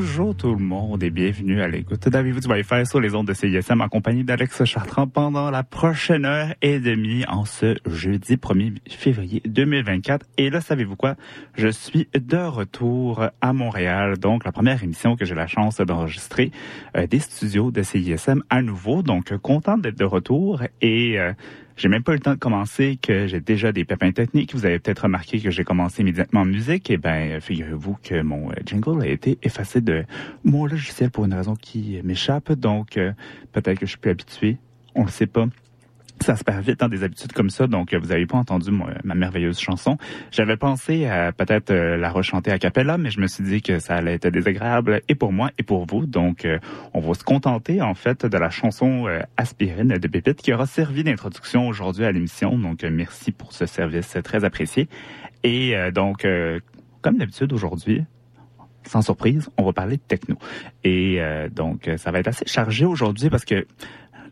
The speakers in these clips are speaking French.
Bonjour tout le monde et bienvenue à l'écoute d'Avez-vous du Wi-Fi sur les ondes de CISM en compagnie d'Alex Chartrand pendant la prochaine heure et demie en ce jeudi 1er février 2024. Et là, savez-vous quoi? Je suis de retour à Montréal, donc la première émission que j'ai la chance d'enregistrer euh, des studios de CISM à nouveau. Donc, content d'être de retour et... Euh, j'ai même pas eu le temps de commencer que j'ai déjà des pépins techniques. Vous avez peut-être remarqué que j'ai commencé immédiatement en musique. Et eh ben, figurez-vous que mon euh, jingle a été effacé de mon logiciel pour une raison qui m'échappe. Donc, euh, peut-être que je suis plus habitué. On le sait pas ça se perd vite dans des habitudes comme ça, donc vous n'avez pas entendu ma merveilleuse chanson. J'avais pensé à peut-être euh, la rechanter à cappella, mais je me suis dit que ça allait être désagréable et pour moi et pour vous. Donc, euh, on va se contenter en fait de la chanson euh, Aspirine de Pépite qui aura servi d'introduction aujourd'hui à l'émission. Donc, merci pour ce service très apprécié. Et donc, comme d'habitude aujourd'hui, sans surprise, on va parler de techno. Et donc, ça va être assez chargé aujourd'hui parce que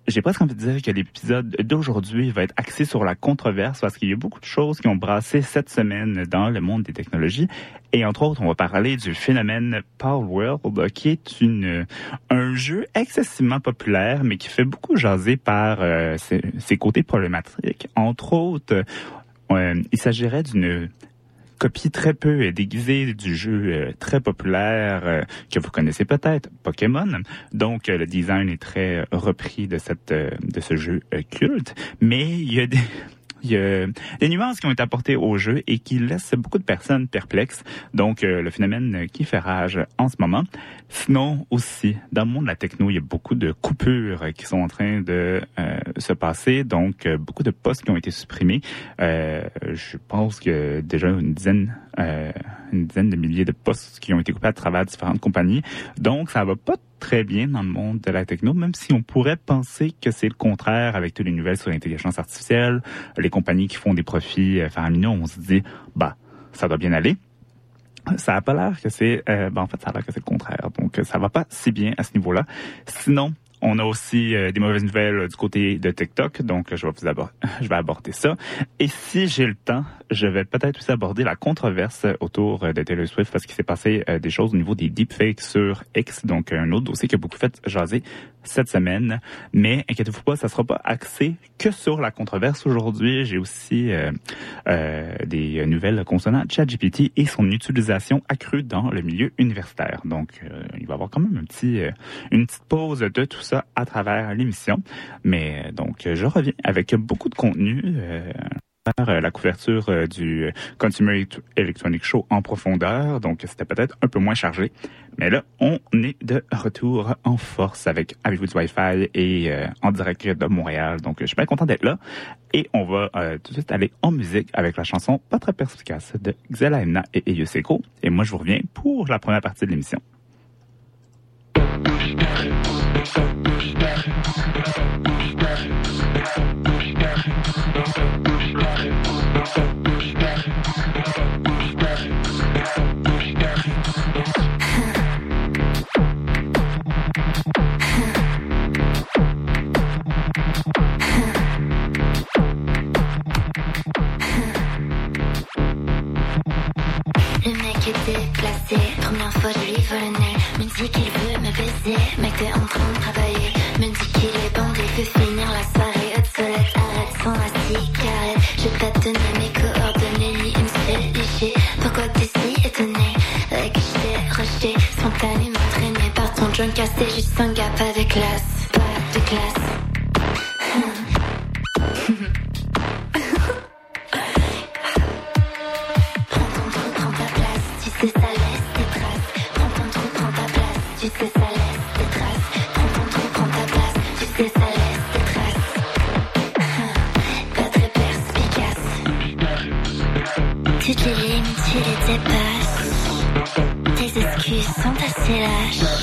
j'ai presque envie de dire que l'épisode d'aujourd'hui va être axé sur la controverse parce qu'il y a beaucoup de choses qui ont brassé cette semaine dans le monde des technologies. Et entre autres, on va parler du phénomène Power World, qui est une, un jeu excessivement populaire, mais qui fait beaucoup jaser par euh, ses, côtés problématiques. Entre autres, euh, il s'agirait d'une copie très peu déguisée du jeu euh, très populaire euh, que vous connaissez peut-être, Pokémon. Donc le design est très repris de cette de ce jeu culte, mais il y a des y des nuances qui ont été apportées au jeu et qui laissent beaucoup de personnes perplexes. Donc, le phénomène qui fait rage en ce moment. Sinon, aussi, dans le monde de la techno, il y a beaucoup de coupures qui sont en train de euh, se passer. Donc, euh, beaucoup de postes qui ont été supprimés. Euh, je pense que déjà une dizaine, une dizaine de milliers de postes qui ont été coupés à travers différentes compagnies. Donc, ça va pas très bien dans le monde de la techno, même si on pourrait penser que c'est le contraire avec toutes les nouvelles sur l'intelligence artificielle, les compagnies qui font des profits faramineux, on se dit, bah, ça doit bien aller ça a pas l'air que c'est, euh, ben en fait, ça a l'air que c'est le contraire. Donc, ça va pas si bien à ce niveau-là. Sinon, on a aussi euh, des mauvaises nouvelles euh, du côté de TikTok, donc je vais vous aborder, ça. Et si j'ai le temps, je vais peut-être aussi aborder la controverse autour de Taylor Swift parce qu'il s'est passé des choses au niveau des deepfakes sur X, donc un autre dossier qui a beaucoup fait jaser cette semaine. Mais inquiétez-vous pas, ça sera pas axé que sur la controverse aujourd'hui. J'ai aussi euh, euh, des nouvelles concernant ChatGPT et son utilisation accrue dans le milieu universitaire. Donc, euh, il va y avoir quand même un petit, euh, une petite pause de tout ça à travers l'émission. Mais donc, je reviens avec beaucoup de contenu. Euh, la couverture du Consumer Electronic Show en profondeur, donc c'était peut-être un peu moins chargé. Mais là, on est de retour en force avec Avez-vous du Wi-Fi et euh, en direct de Montréal. Donc, je suis bien content d'être là. Et on va euh, tout de suite aller en musique avec la chanson Pas très perspicace de Xela Emna et Eyuseko. Et moi, je vous reviens pour la première partie de l'émission. Première fois je lui vole le nez. Me dit qu'il veut me baiser Mec t'es en train de travailler. Me dit qu'il est bandé Veut finir la soirée solette arrête sans la cigarette. Je pas te mes coordonnées Ni une seule léger. Pourquoi t'es si étonné Avec que je t'ai rejeté? Spontanément traîné par ton joint cassé. Juste un gap avec classe Pas de classe sais, ça laisse des traces. Prends ton trou, prends ta place. Tu sais, ça laisse des traces. Prends ton trou, prends ta place. Tu sais, ça laisse des traces. Hum, pas très perspicace. Toutes les lignes, tu les dépasses. Tes excuses sont assez lâches.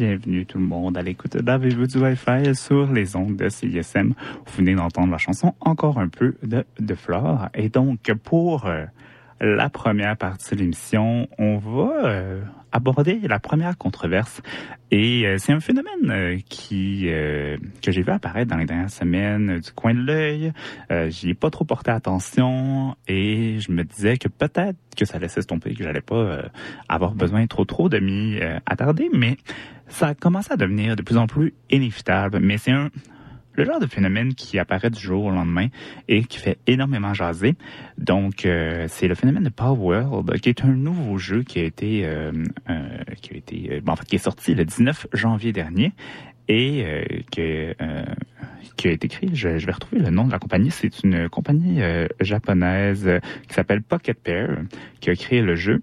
Re-bienvenue tout le monde à l'écoute d'Avez-vous du Wi-Fi sur les ondes de CISM. Vous venez d'entendre la chanson Encore un peu de, de Flore. Et donc, pour euh, la première partie de l'émission, on va euh, aborder la première controverse. Et euh, c'est un phénomène qui que j'ai vu apparaître dans les dernières semaines du coin de l'œil. J'y ai pas trop porté attention et je me disais que peut-être que ça laissait se tomber, que j'allais pas avoir besoin trop trop de m'y attarder, mais ça a commencé à devenir de plus en plus inévitable. Mais c'est un le genre de phénomène qui apparaît du jour au lendemain et qui fait énormément jaser. Donc, euh, c'est le phénomène de Power World, qui est un nouveau jeu qui a été, euh, euh, qui a été, en fait, qui est sorti le 19 janvier dernier et qui a été créé, je, vais retrouver le nom de la compagnie, c'est une compagnie japonaise qui s'appelle Pocket Pair qui a créé le jeu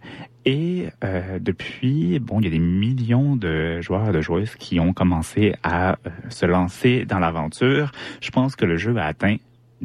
et euh, depuis, bon, il y a des millions de joueurs et de joueuses qui ont commencé à euh, se lancer dans l'aventure. Je pense que le jeu a atteint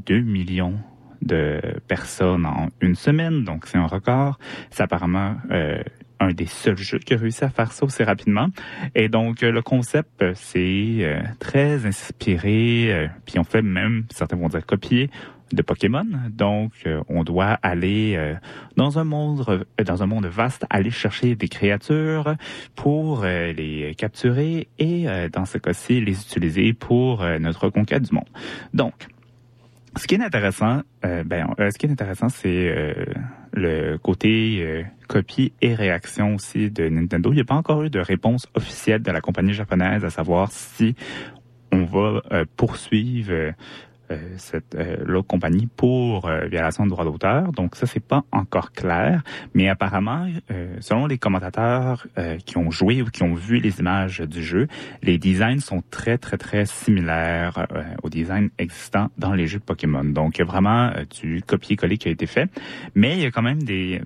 2 millions de personnes en une semaine, donc c'est un record. C'est apparemment euh, un des seuls jeux qui a réussi à faire ça aussi rapidement. Et donc, le concept, c'est très inspiré, puis on fait même, certains vont dire copier, de Pokémon. Donc, euh, on doit aller euh, dans un monde euh, dans un monde vaste, aller chercher des créatures pour les capturer et, dans ce cas-ci, les utiliser pour notre conquête du monde. Donc, ce qui est intéressant, ben, ce qui est intéressant, c'est le côté copie et réaction aussi de Nintendo. Il n'y a pas encore eu de réponse officielle de la compagnie japonaise à savoir si on va poursuivre cette euh, l'autre compagnie pour euh, violation de droit d'auteur. Donc ça c'est pas encore clair, mais apparemment selon les commentateurs qui ont joué ou qui ont vu les images du jeu, les designs sont très très très similaires aux designs existants dans les jeux de Pokémon. Donc il y a vraiment du copier-coller qui a été fait, mais il y a quand même des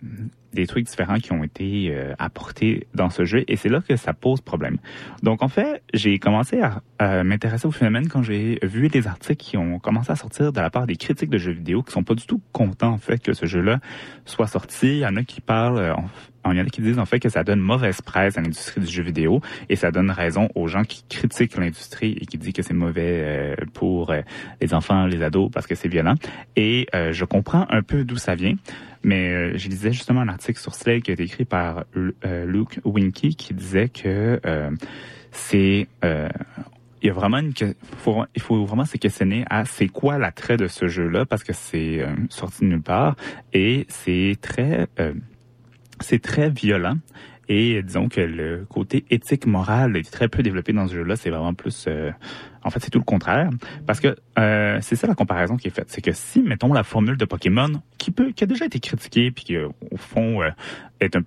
des trucs différents qui ont été euh, apportés dans ce jeu et c'est là que ça pose problème. Donc en fait, j'ai commencé à, m'intéresser au phénomène quand j'ai vu les articles qui ont commencé à sortir de la part des critiques de jeux vidéo qui sont pas du tout contents en fait que ce jeu-là soit sorti. Il y en a qui parlent euh, il y en a qui disent en fait que ça donne mauvaise presse à l'industrie du jeu vidéo et ça donne raison aux gens qui critiquent l'industrie et qui disent que c'est mauvais euh, pour les enfants, les ados parce que c'est violent. Et je comprends un peu d'où ça vient. Mais euh, je lisais justement un article sur Slate qui a été écrit par euh, Luke Winky qui disait que euh, c'est il y a vraiment une faut, il faut vraiment se questionner à c'est quoi l'attrait de ce jeu-là parce que c'est sorti de nulle part et c'est très c'est très violent et disons que le côté éthique moral est très peu développé dans ce jeu-là. C'est vraiment plus en fait, c'est tout le contraire. Parce que euh, c'est ça la comparaison qui est faite. C'est que si, mettons, la formule de Pokémon, qui peut, qui a déjà été critiquée, puis qui, au fond, euh, est un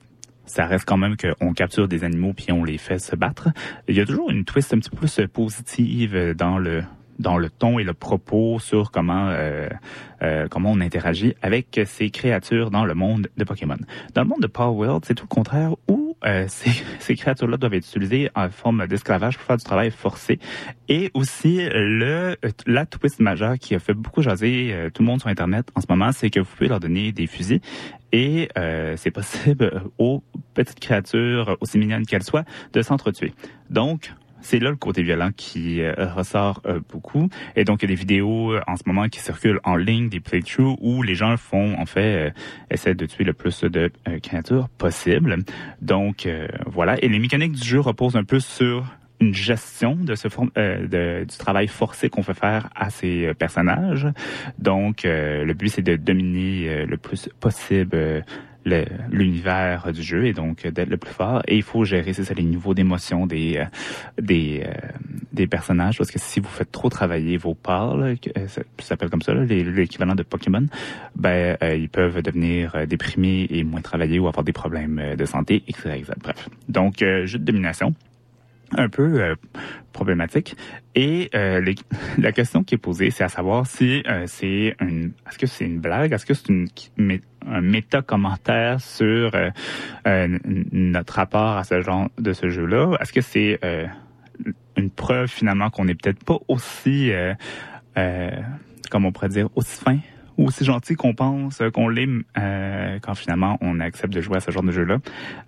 ça reste quand même qu'on capture des animaux puis on les fait se battre. Il y a toujours une twist un petit peu plus positive dans le dans le ton et le propos sur comment euh, euh, comment on interagit avec ces créatures dans le monde de Pokémon. Dans le monde de Power World, c'est tout le contraire où euh, ces, ces créatures-là doivent être utilisées en forme d'esclavage pour faire du travail forcé. Et aussi, le la twist majeure qui a fait beaucoup jaser tout le monde sur Internet en ce moment, c'est que vous pouvez leur donner des fusils et euh, c'est possible aux petites créatures, aussi mignonnes qu'elles soient, de s'entretuer. Donc, c'est là le côté violent qui euh, ressort euh, beaucoup. Et donc, il y a des vidéos euh, en ce moment qui circulent en ligne, des playthroughs, où les gens font, en fait, essaient de tuer le plus de créatures possible. Donc, voilà. Et les mécaniques du jeu reposent un peu sur une gestion de ce de, du travail forcé qu'on fait faire à ces personnages. Donc, le but, c'est de dominer le plus possible l'univers du jeu et donc d'être le plus fort. Et il faut gérer, c'est ça, les niveaux d'émotion des euh, des euh, des personnages parce que si vous faites trop travailler vos pâles, euh, ça s'appelle comme ça, l'équivalent de Pokémon, ben ils peuvent devenir déprimés et moins travailler ou avoir des problèmes de santé, etc. Bref, donc jeu de domination un peu problématique. Et la question qui est posée, c'est à savoir si c'est une, est-ce que c'est une blague, est-ce que c'est une un méta-commentaire sur euh, euh, notre rapport à ce genre de ce jeu-là? Est-ce que c'est euh, une preuve finalement qu'on n'est peut-être pas aussi, comme on pourrait dire, aussi fin aussi gentil qu'on pense qu'on l'est euh, quand finalement on accepte de jouer à ce genre de jeu-là.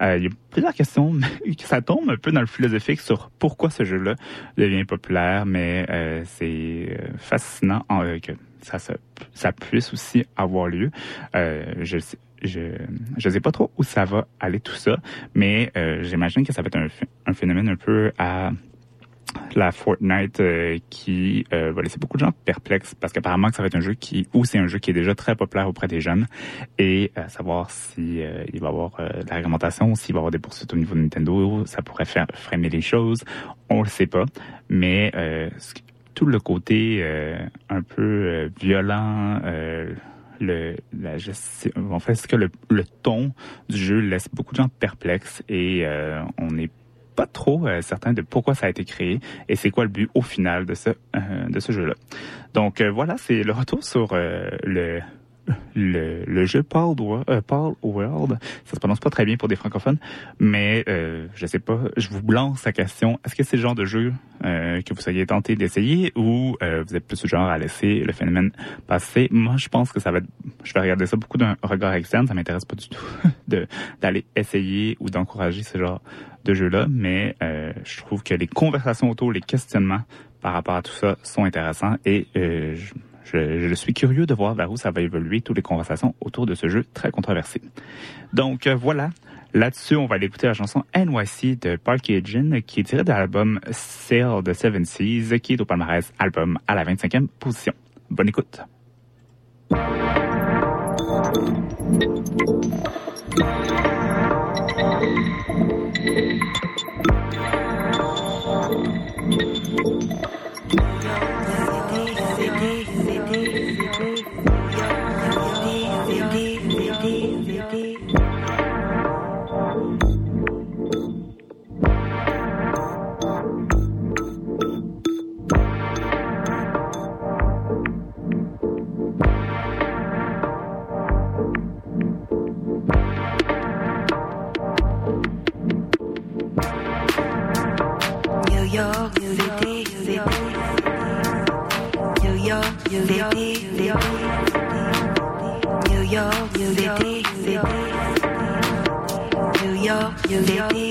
Euh, il y a plusieurs questions ça tombe un peu dans le philosophique sur pourquoi ce jeu-là devient populaire, mais euh, c'est fascinant que ça, ça, puisse aussi avoir lieu. je sais je je sais pas trop où ça va aller tout ça, mais j'imagine que ça va être un, phénomène un peu à la Fortnite euh, qui euh, va laisser beaucoup de gens perplexes parce qu'apparemment que ça va être un jeu qui ou c'est un jeu qui est déjà très populaire auprès des jeunes. Et euh, savoir si il va avoir de la réglementation, s'il va avoir des poursuites au niveau de Nintendo, ça pourrait faire freiner les choses, on le sait pas, mais tout le côté un peu violent le, la en fait, ce que le, le, ton du jeu laisse beaucoup de gens perplexes et on est pas trop euh, certain de pourquoi ça a été créé et c'est quoi le but au final de ce euh, de ce jeu-là. Donc euh, voilà, c'est le retour sur le le, le jeu Paul, euh, Paul World, ça se prononce pas très bien pour des francophones, mais euh, je sais pas, je vous lance la question, est-ce que c'est le genre de jeu euh, que vous soyez tenté d'essayer ou euh, vous êtes plus du genre à laisser le phénomène passer? Moi, je pense que ça va être, je vais regarder ça beaucoup d'un regard externe, ça m'intéresse pas du tout d'aller essayer ou d'encourager ce genre de jeu-là, mais je trouve que les conversations autour, les questionnements par rapport à tout ça sont intéressants et je je, suis curieux de voir vers où ça va évoluer, toutes les conversations autour de ce jeu très controversé. Donc euh, voilà, Là-dessus, on va aller écouter la chanson NYC de Parky Jin, qui est tirée de l'album Sail de Seven Seas, qui est au palmarès album à la 25e position. Bonne écoute. You'll be.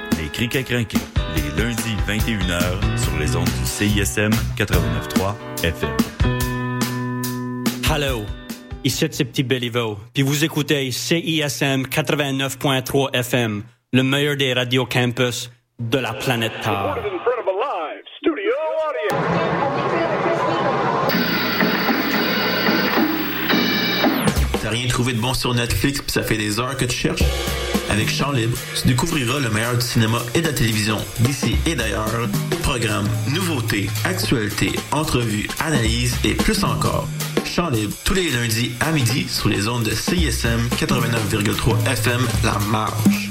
Les Criques à crinquer les lundis 21h sur les ondes du CISM 89.3 FM. Hello, ici c'est Petit Béliveau, puis vous écoutez CISM 89.3 FM, le meilleur des radios campus de la planète Terre. T'as rien trouvé de bon sur Netflix puis ça fait des heures que tu cherches? Avec Chant Libre, tu découvriras le meilleur du cinéma et de la télévision d'ici et d'ailleurs. Programmes, nouveautés, actualités, entrevues, analyses et plus encore. Chant Libre, tous les lundis à midi sur les ondes de CISM 89,3 FM La Marche.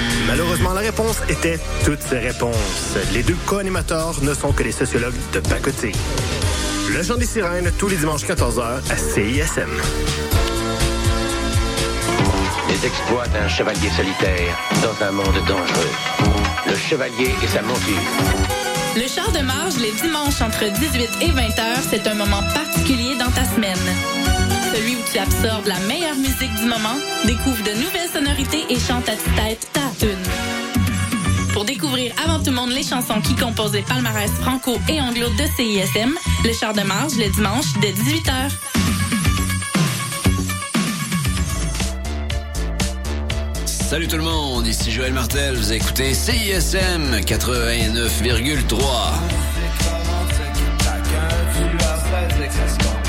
Malheureusement, la réponse était toutes ces réponses. Les deux co-animateurs ne sont que des sociologues de pacotille. Le Chant des Sirènes, tous les dimanches 14h à CISM. Les exploits d'un chevalier solitaire dans un monde dangereux. Le chevalier et sa monture. Le char de marge les dimanches entre 18 et 20 heures, c'est un moment particulier dans ta semaine. Celui où tu absorbes la meilleure musique du moment, découvre de nouvelles sonorités et chante à tête ta tune. Pour découvrir avant tout le monde les chansons qui composent les palmarès franco et anglo de CISM, le char de marge le dimanche dès 18h. Salut tout le monde, ici Joël Martel, vous écoutez CISM 89,3.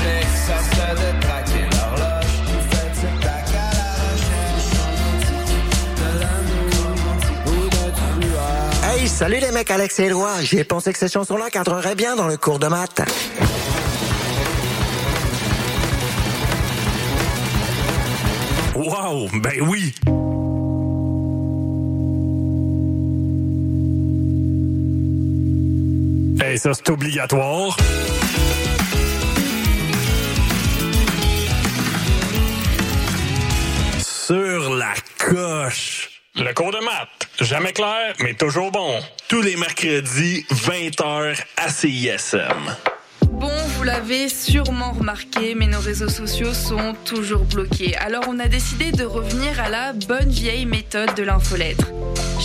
Hey, salut les mecs Alex et Éloi, j'ai pensé que ces chansons-là cadreraient bien dans le cours de maths. Wow, ben oui! Et ça, c'est obligatoire. Sur la coche. Le cours de maths. Jamais clair, mais toujours bon. Tous les mercredis, 20h à CISM. Bon, vous l'avez sûrement remarqué, mais nos réseaux sociaux sont toujours bloqués. Alors on a décidé de revenir à la bonne vieille méthode de l'infolettre.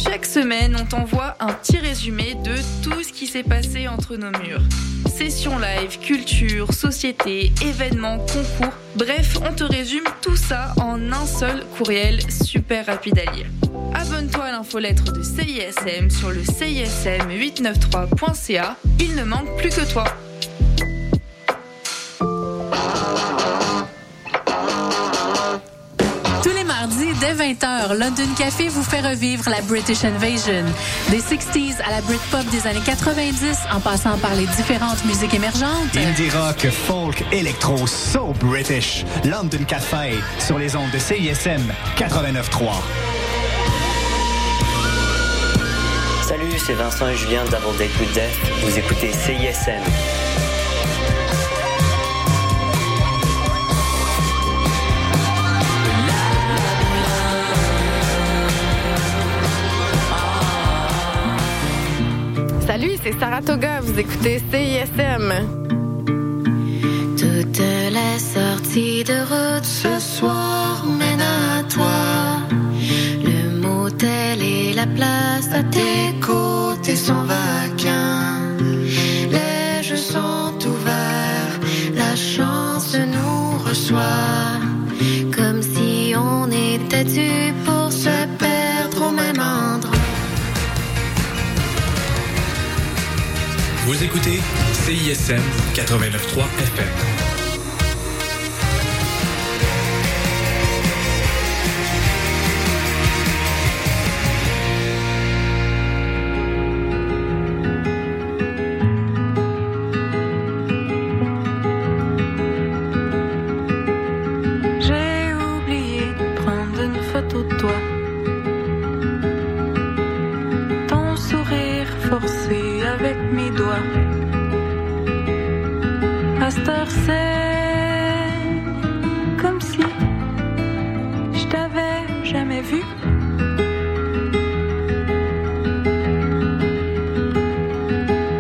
Chaque semaine, on t'envoie un petit résumé de tout ce qui s'est passé entre nos murs. Sessions live, culture, société, événements, concours. Bref, on te résume tout ça en un seul courriel super rapide à lire. Abonne-toi à l'infolettre de CISM sur le CISM893.ca. Il ne manque plus que toi. Tous les mardis dès 20h, London Café vous fait revivre la British Invasion. Des 60s à la Britpop des années 90, en passant par les différentes musiques émergentes. Indie rock, folk, électro, so British. London Café, sur les ondes de CISM 89.3. Salut, c'est Vincent et Julien d'Avant Date with Death. Vous écoutez CISM. Salut, c'est Saratoga. Vous écoutez CISM. Toutes les sorties de route ce soir mènent à toi. Le motel et la place à tes côtés sont vacants. Les jeux sont ouverts, la chance nous reçoit. Comme si on était dû pour se perdre au même endroit. Vous écoutez CISM 89.3 FM. Comme si je t'avais jamais vu.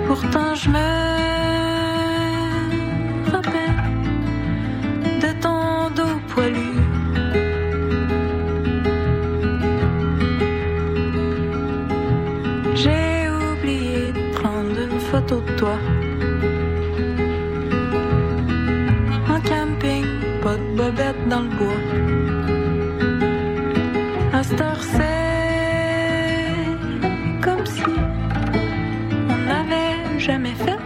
Pourtant, je me rappelle de ton dos poilu. J'ai oublié de prendre une photo de toi. Dans le bois. À c'est comme si on n'avait jamais fait.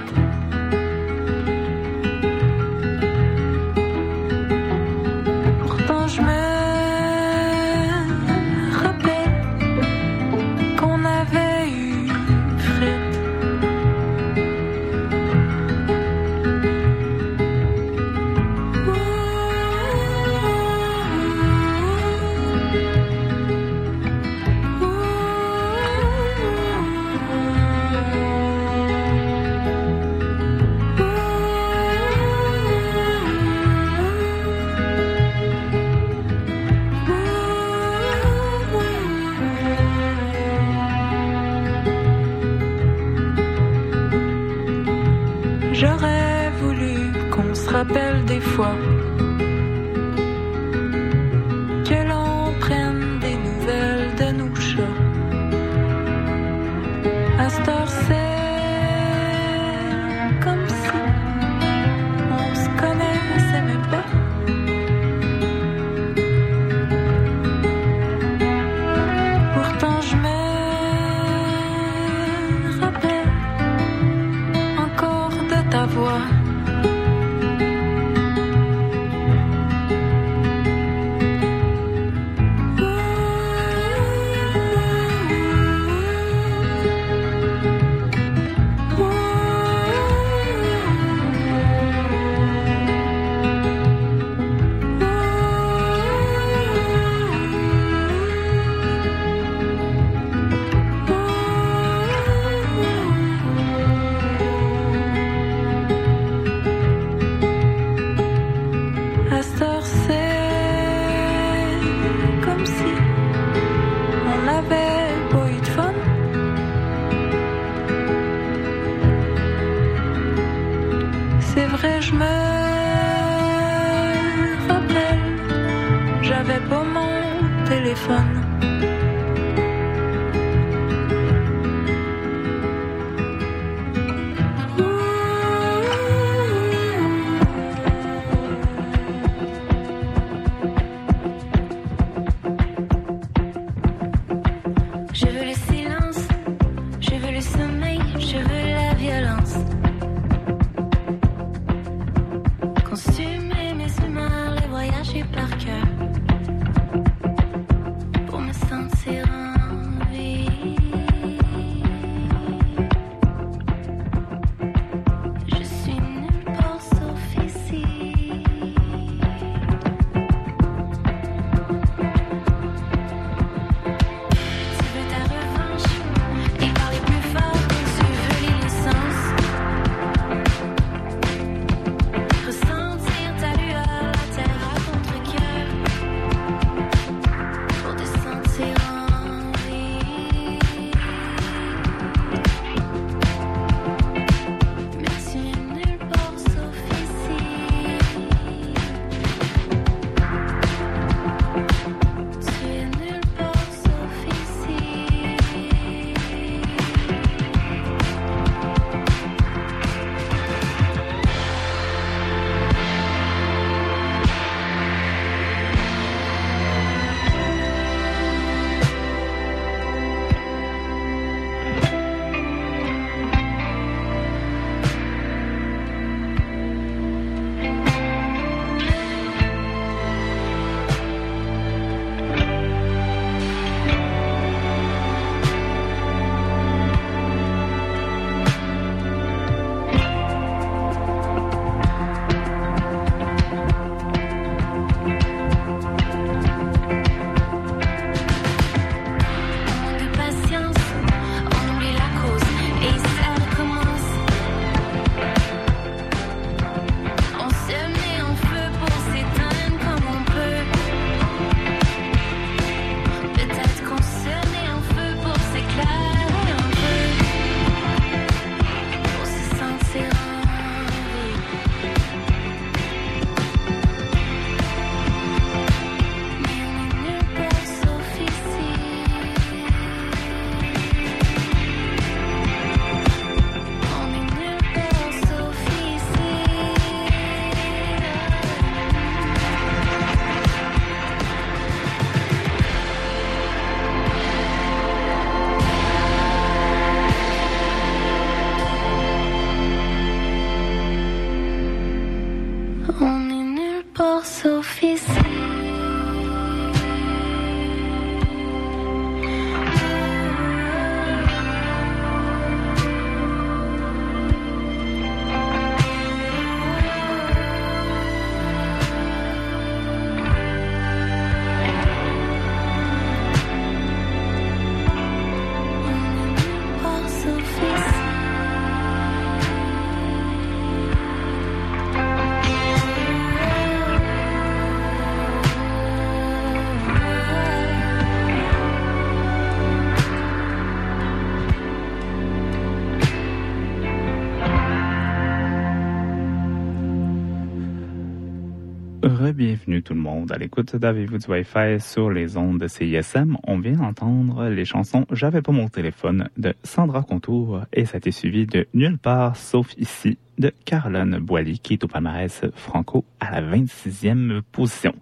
Re-bienvenue tout le monde à l'écoute d'Avez-vous du Wi-Fi sur les ondes de CISM. On vient d'entendre les chansons J'avais pas mon téléphone de Sandra Contour et ça a été suivi de Nulle part sauf ici de Caroline Boily qui est au palmarès franco à la 26e position.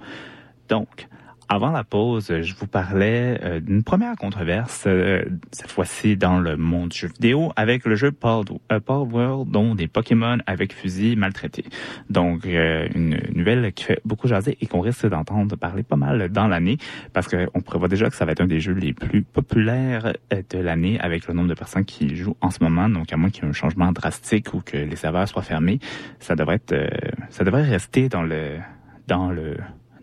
Donc, avant la pause, je vous parlais euh, d'une première controverse, euh, cette fois-ci dans le monde du jeu vidéo, avec le jeu Paul, euh, Paul World, dont des Pokémon avec fusil maltraités. Donc, une nouvelle qui fait beaucoup jaser et qu'on risque d'entendre parler pas mal dans l'année, parce qu'on prévoit déjà que ça va être un des jeux les plus populaires de l'année avec le nombre de personnes qui jouent en ce moment. Donc, à moins qu'il y ait un changement drastique ou que les serveurs soient fermés, ça devrait être, ça devrait rester dans le, dans le,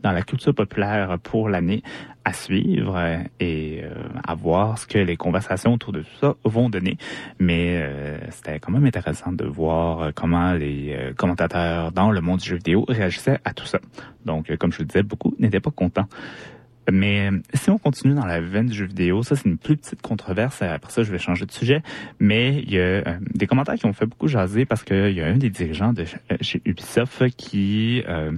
dans la culture populaire pour l'année à suivre euh, et euh, à voir ce que les conversations autour de tout ça vont donner. Mais euh, c'était quand même intéressant de voir comment les commentateurs dans le monde du jeu vidéo réagissaient à tout ça. Donc, comme je le disais, beaucoup n'étaient pas contents. Mais si on continue dans la veine du jeu vidéo, ça c'est une plus petite controverse. Après ça, je vais changer de sujet. Mais il y a des commentaires qui ont fait beaucoup jaser parce qu'il y a un des dirigeants de chez Ubisoft qui euh,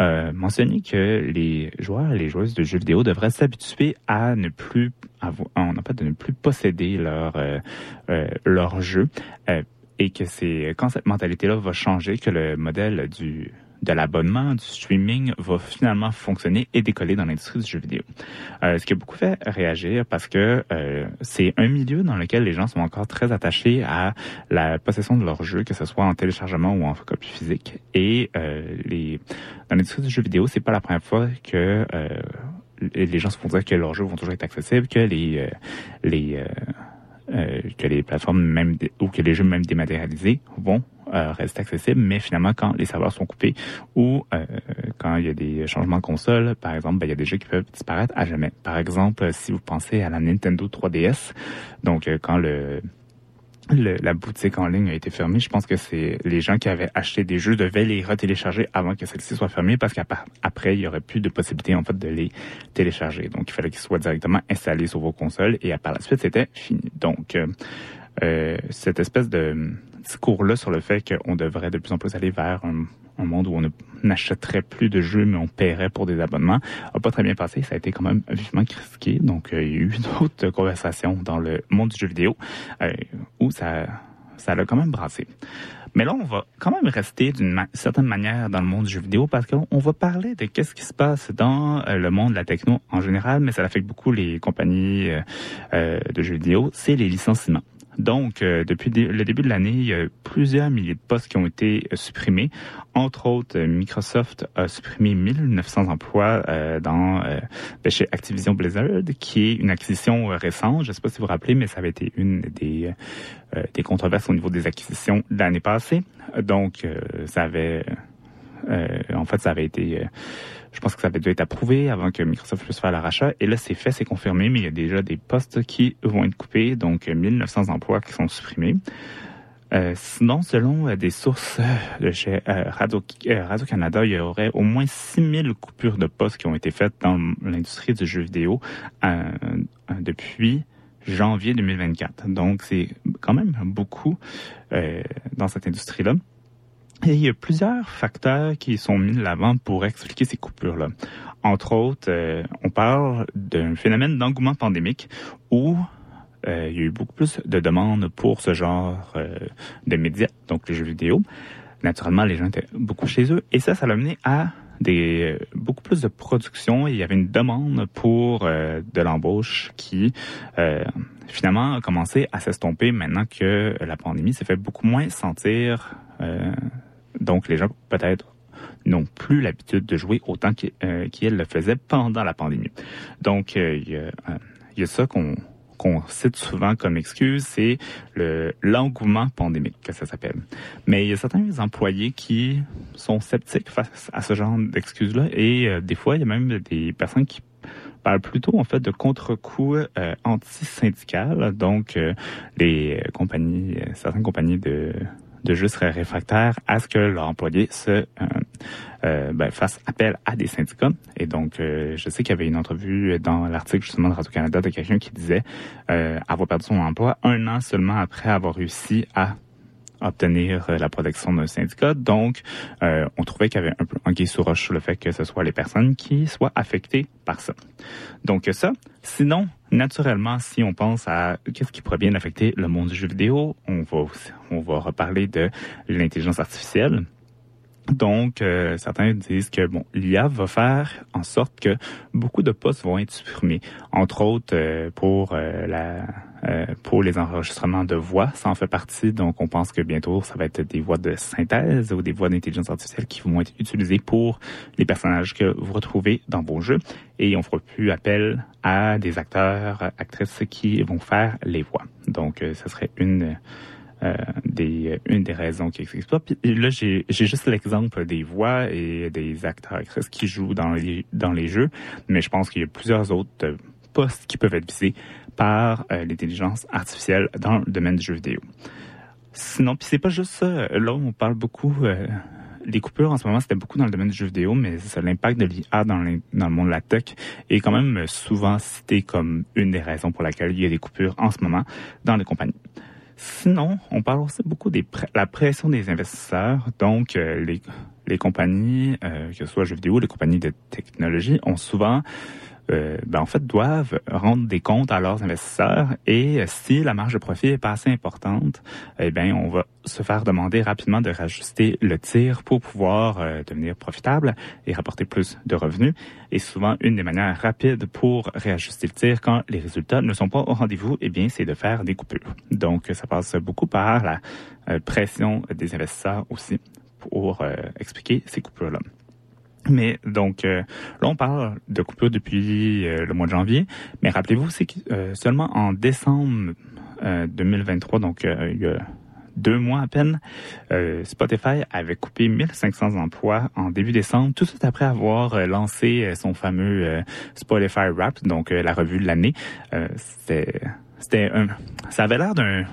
euh, mentionné que les joueurs et les joueuses de jeux vidéo devraient s'habituer à ne plus avoir, de ne plus posséder leur euh, euh, leur jeu euh, et que c'est quand cette mentalité-là va changer que le modèle du de l'abonnement, du streaming va finalement fonctionner et décoller dans l'industrie du jeu vidéo. Euh, ce qui a beaucoup fait réagir parce que euh, c'est un milieu dans lequel les gens sont encore très attachés à la possession de leur jeu, que ce soit en téléchargement ou en copie physique. Et euh, les dans l'industrie du jeu vidéo, c'est pas la première fois que les gens se font dire que leurs jeux vont toujours être accessibles, que les que les plateformes même ou que les jeux même dématérialisés vont euh, rester accessibles, mais finalement quand les serveurs sont coupés ou euh, quand il y a des changements de console, par exemple, ben, il y a des jeux qui peuvent disparaître à jamais. Par exemple, si vous pensez à la Nintendo 3DS, donc euh, quand le la boutique en ligne a été fermée, je pense que c'est les gens qui avaient acheté des jeux devaient les retélécharger avant que celle-ci soit fermée parce qu'après, il y aurait plus de possibilité en fait de les télécharger. Donc, il fallait qu'ils soient directement installés sur vos consoles et à par la suite, c'était fini. Donc, euh, cette espèce de discours-là sur le fait qu'on devrait de plus en plus aller vers un, monde où on n'achèterait plus de jeux, mais on paierait pour des abonnements, a pas très bien passé. Ça a été quand même vivement critiqué. Donc, euh, il y a eu d'autres conversations dans le monde du jeu vidéo euh, où ça, l'a quand même brassé. Mais là, on va quand même rester d'une certaine manière dans le monde du jeu vidéo parce qu'on on va parler de qu'est-ce qui se passe dans euh, le monde de la techno en général, mais ça affecte beaucoup les compagnies de jeux vidéo, c'est les licenciements. Donc, euh, depuis le début de l'année, il y a plusieurs milliers de postes qui ont été euh, supprimés. Entre autres, euh, Microsoft a supprimé 1900 emplois euh, dans euh, ben, chez Activision Blizzard, qui est une acquisition euh, récente. Je ne sais pas si vous vous rappelez, mais ça avait été une des, des controverses au niveau des acquisitions de l'année passée. Donc, ça avait... en fait, ça avait été... euh, je pense que ça dû être approuvé avant que Microsoft puisse faire le. Et là, c'est fait, c'est confirmé, mais il y a déjà des postes qui vont être coupés, donc euh, 1900 emplois qui sont supprimés. Euh, sinon, selon euh, des sources euh, de chez euh, Radio, euh, Radio-Canada, il y aurait au moins 6000 coupures de postes qui ont été faites dans l'industrie du jeu vidéo euh, euh, depuis janvier 2024. Donc, c'est quand même beaucoup euh, dans cette industrie-là. Il y a plusieurs facteurs qui sont mis de l'avant pour expliquer ces coupures-là. Entre autres, euh, on parle d'un phénomène d'engouement pandémique où euh, il y a eu beaucoup plus de demandes pour ce genre euh, de médias, donc les jeux vidéo. Naturellement, les gens étaient beaucoup chez eux. Et ça, ça l'a mené à des beaucoup plus de production il y avait une demande pour de l'embauche qui finalement a commencé à s'estomper maintenant que la pandémie s'est fait beaucoup moins sentir. Donc les gens peut-être n'ont plus l'habitude de jouer autant qu'ils le faisaient pendant la pandémie. Donc, il y, y, a ça qu'on cite souvent comme excuse, c'est le l'engouement pandémique que ça s'appelle. Mais il y a certains employés qui sont sceptiques face à ce genre d'excuses-là et euh, des fois il y a même des personnes qui parlent plutôt en fait de contre-coups euh, anti-syndical. Donc euh, les compagnies, certaines compagnies de de juste réfractaires à ce que leur employé se euh, euh, ben, fasse appel à des syndicats. Et donc, euh, je sais qu'il y avait une entrevue dans l'article justement de Radio-Canada de quelqu'un qui disait avoir perdu son emploi un an seulement après avoir réussi à obtenir la protection d'un syndicat. Donc, on trouvait qu'il y avait un peu un guet sous roche sur le fait que ce soit les personnes qui soient affectées par ça. Donc ça, sinon, naturellement, si on pense à qu'est-ce qui pourrait bien affecter le monde du jeu vidéo, on va, on va reparler de l'intelligence artificielle. Donc, euh, certains disent que bon, l'IA va faire en sorte que beaucoup de postes vont être supprimés, entre autres euh, pour euh, la pour les enregistrements de voix, ça en fait partie. Donc, on pense que bientôt, ça va être des voix de synthèse ou des voix d'intelligence artificielle qui vont être utilisées pour les personnages que vous retrouvez dans vos jeux. Et on fera plus appel à des acteurs, actrices qui vont faire les voix. Donc, ce serait une euh, des, une des raisons qui explique ça. Puis là, j'ai juste l'exemple des voix et des acteurs actrices qui jouent dans les, dans les jeux, mais je pense qu'il y a plusieurs autres postes qui peuvent être visés par euh, l'intelligence artificielle dans le domaine du jeu vidéo. Sinon, puis c'est pas juste ça. Là, on parle beaucoup euh, les coupures en ce moment, c'était beaucoup dans le domaine du jeu vidéo, mais l'impact de l'IA dans, le monde de la tech est quand même souvent cité comme une des raisons pour laquelle il y a des coupures en ce moment dans les compagnies. Sinon, on parle aussi beaucoup de la pression des investisseurs. Donc, euh, les, compagnies, euh, que ce soit jeux vidéo, les compagnies de technologie, ont souvent euh, ben, en fait, doivent rendre des comptes à leurs investisseurs et euh, si la marge de profit est pas assez importante, eh bien, on va se faire demander rapidement de rajuster le tir pour pouvoir euh, devenir profitable et rapporter plus de revenus. Et souvent, une des manières rapides pour réajuster le tir quand les résultats ne sont pas au rendez-vous, eh bien, c'est de faire des coupures. Donc, ça passe beaucoup par la pression des investisseurs aussi pour expliquer ces coupures-là. Mais donc euh, là, on parle de coupure depuis euh, le mois de janvier. Mais rappelez-vous, c'est que euh, seulement en décembre 2023, donc il y a deux mois à peine, Spotify avait coupé 1500 emplois en début décembre, tout de suite après avoir lancé son fameux Spotify Rap, donc la revue de l'année. c'était, c'était un, ça avait l'air d'un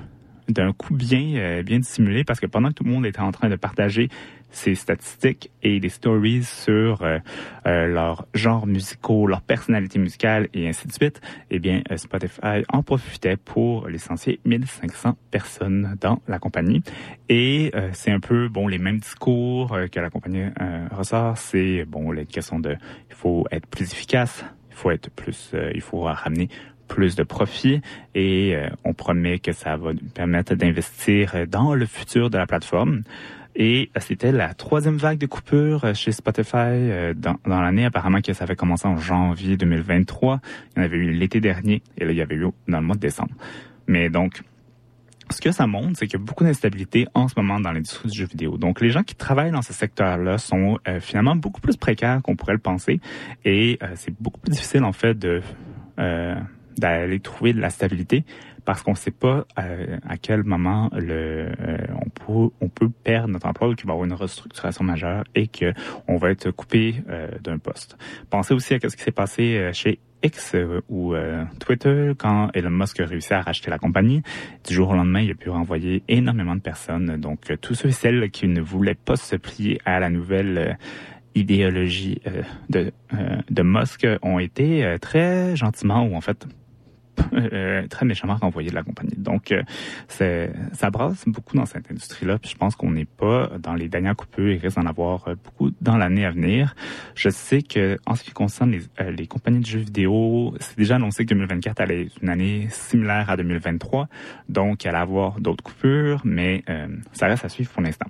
d'un coup bien bien dissimulé parce que pendant que tout le monde était en train de partager ces statistiques et des stories sur euh, euh, leurs genres musicaux, leur personnalité musicale et ainsi de suite, eh bien, euh, Spotify en profitait pour licencier 1500 personnes dans la compagnie. Et c'est un peu, bon, les mêmes discours que la compagnie ressort. C'est, bon, la question de, il faut être plus efficace, il faut être plus, il faut ramener plus de profit et on promet que ça va nous permettre d'investir dans le futur de la plateforme. Et euh, c'était la troisième vague de coupures euh, chez Spotify euh, dans, dans l'année. Apparemment que ça avait commencé en janvier 2023. Il y en avait eu l'été dernier et là, il y avait eu dans le mois de décembre. Mais donc, ce que ça montre, c'est qu'il y a beaucoup d'instabilité en ce moment dans l'industrie du jeu vidéo. Donc, les gens qui travaillent dans ce secteur-là sont finalement beaucoup plus précaires qu'on pourrait le penser. Et c'est beaucoup plus difficile, en fait, de d'aller trouver de la stabilité parce qu'on ne sait pas euh, à quel moment le, euh, on, peut, on peut perdre notre emploi ou qu'il va y avoir une restructuration majeure et qu'on va être coupé euh, d'un poste. Pensez aussi à ce qui s'est passé chez X ou Twitter quand Elon Musk a réussi à racheter la compagnie. Du jour au lendemain, il a pu renvoyer énormément de personnes. Donc, tous ceux et celles qui ne voulaient pas se plier à la nouvelle idéologie de, de Musk ont été très gentiment ou en fait euh, très méchamment renvoyé de la compagnie. Donc, euh, ça brasse beaucoup dans cette industrie-là. Puis je pense qu'on n'est pas dans les dernières coupures. Il risque d'en avoir euh, beaucoup dans l'année à venir. Je sais que en ce qui concerne les, les compagnies de jeux vidéo, c'est déjà annoncé que 2024 allait être une année similaire à 2023. Donc, il allait avoir d'autres coupures, mais ça reste à suivre pour l'instant.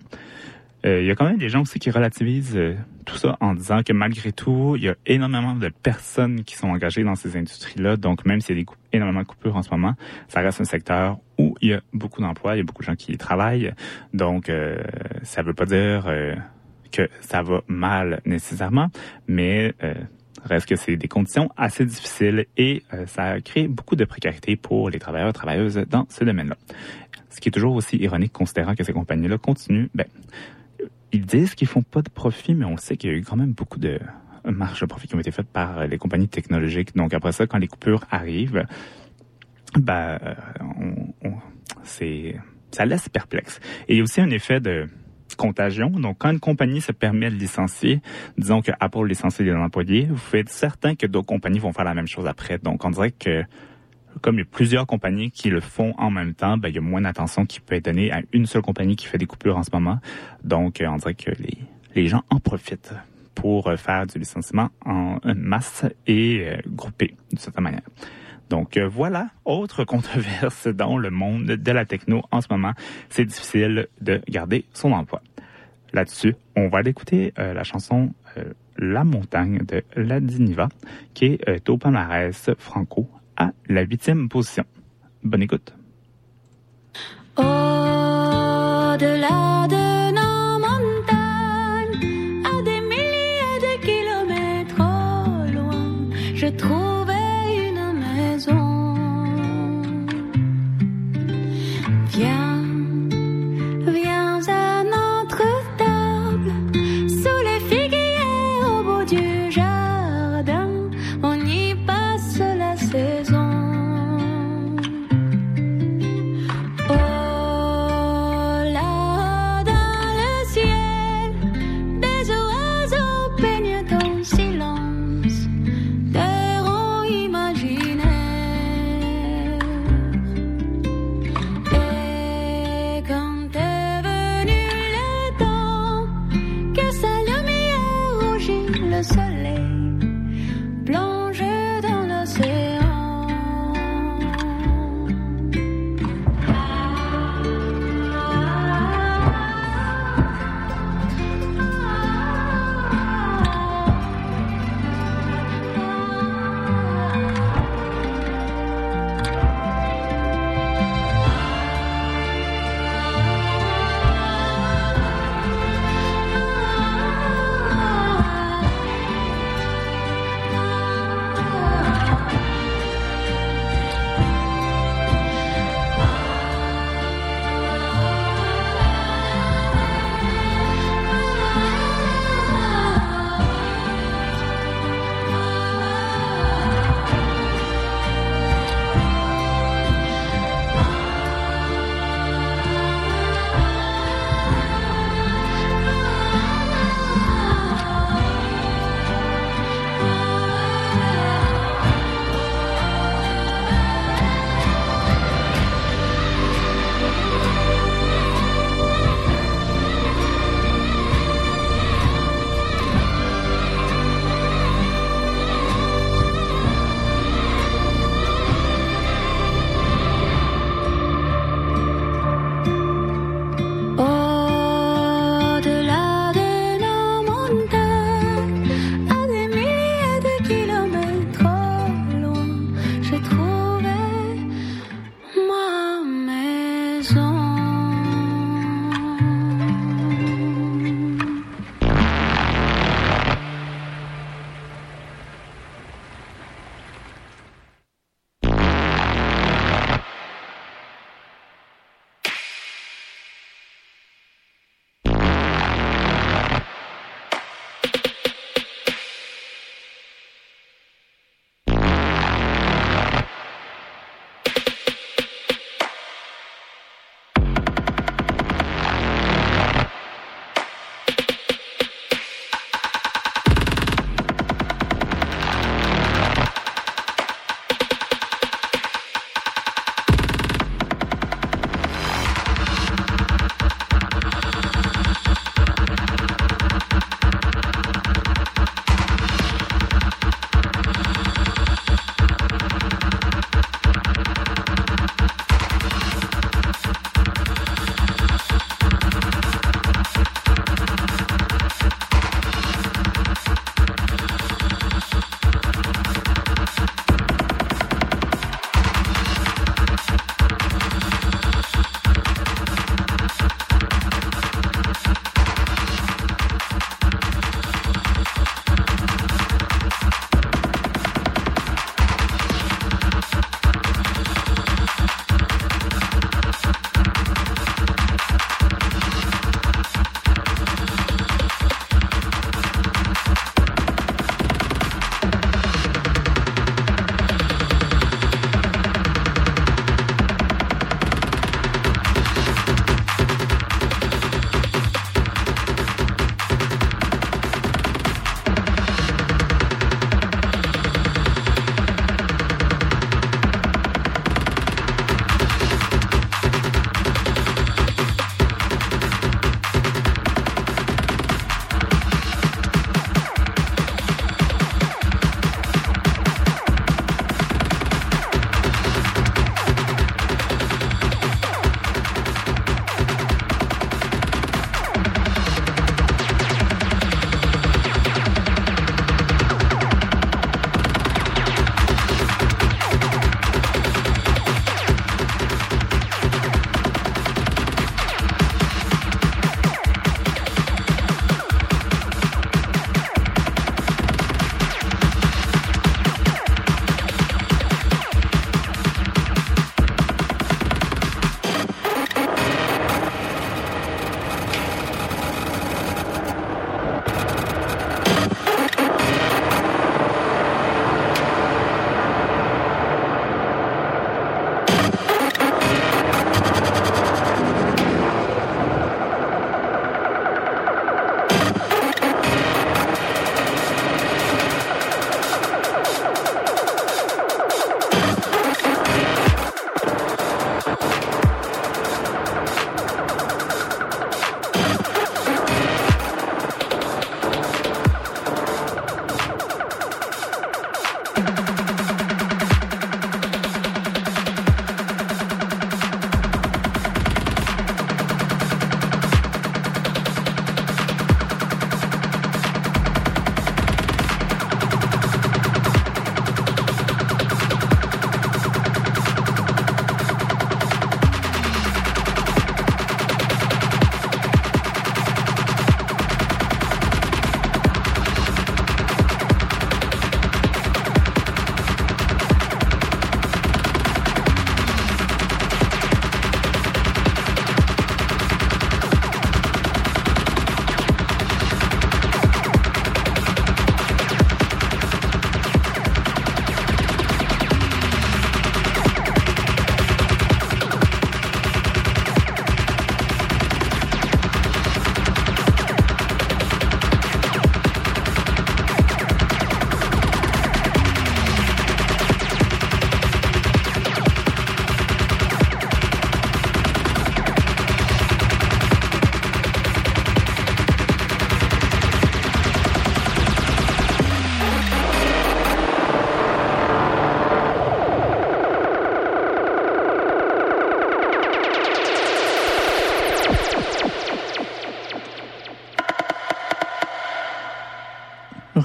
Il y a quand même des gens aussi qui relativisent tout ça en disant que malgré tout, il y a énormément de personnes qui sont engagées dans ces industries-là. Donc, même s'il y a des énormément de coupures en ce moment, ça reste un secteur où il y a beaucoup d'emplois, il y a beaucoup de gens qui y travaillent. Donc, euh, ça veut pas dire euh, que ça va mal nécessairement, mais euh, reste que c'est des conditions assez difficiles et euh, ça crée beaucoup de précarité pour les travailleurs et travailleuses dans ce domaine-là. Ce qui est toujours aussi ironique considérant que ces compagnies-là continuent, ben, ils disent qu'ils font pas de profit, mais on sait qu'il y a eu quand même beaucoup de marges de profit qui ont été faites par les compagnies technologiques. Donc après ça, quand les coupures arrivent, euh, on, on, c'est, ça laisse perplexe. Et il y a aussi un effet de contagion. Donc, quand une compagnie se permet de licencier, disons que Apple licencie des employés, vous faites certain que d'autres compagnies vont faire la même chose après. Donc, on dirait que comme il y a plusieurs compagnies qui le font en même temps, ben, il y a moins d'attention qui peut être donnée à une seule compagnie qui fait des coupures en ce moment. Donc, on dirait que les, les gens en profitent pour faire du licenciement en masse et euh, groupé, de certaine manière. Donc euh, voilà, autre controverse dans le monde de la techno en ce moment. C'est difficile de garder son emploi. Là-dessus, on va aller écouter euh, la chanson euh, La montagne de La Diniva, qui est euh, au palmarès franco à la huitième position. Bonne écoute. Au-delà de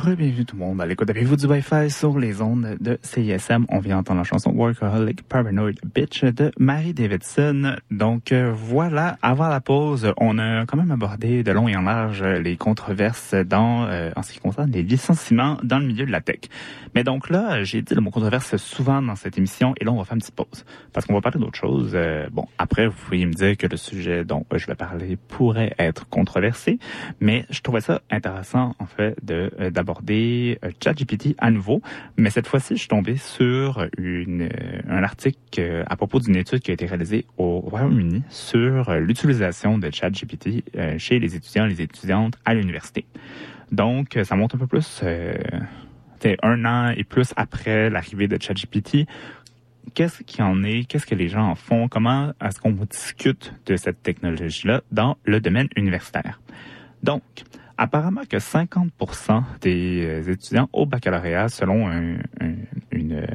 Bienvenue tout le monde à l'écoute. Avez-vous du Wi-Fi sur les ondes de CISM? On vient d'entendre la chanson Workaholic Paranoid Bitch de Mary Davidson. Donc euh, voilà, avant la pause, on a quand même abordé de long et en large les controverses dans euh, en ce qui concerne les licenciements dans le milieu de la tech. Mais donc là, j'ai dit le mot controverse souvent dans cette émission et là on va faire une petite pause parce qu'on va parler d'autre chose. Euh, bon, après vous pourriez me dire que le sujet dont je vais parler pourrait être controversé, mais je trouvais ça intéressant en fait de d'aborder euh, ChatGPT à nouveau, mais cette fois-ci, je suis tombé sur une, euh, un article euh, à propos d'une étude qui a été réalisée au Royaume-Uni sur l'utilisation de ChatGPT chez les étudiants et les étudiantes à l'université. Donc, ça montre un peu plus, euh, un an et plus après l'arrivée de ChatGPT, qu'est-ce qu'il en est, qu'est-ce que les gens en font, comment est-ce qu'on discute de cette technologie-là dans le domaine universitaire? Donc, apparemment que 50% des euh, étudiants au baccalauréat, selon un, un, une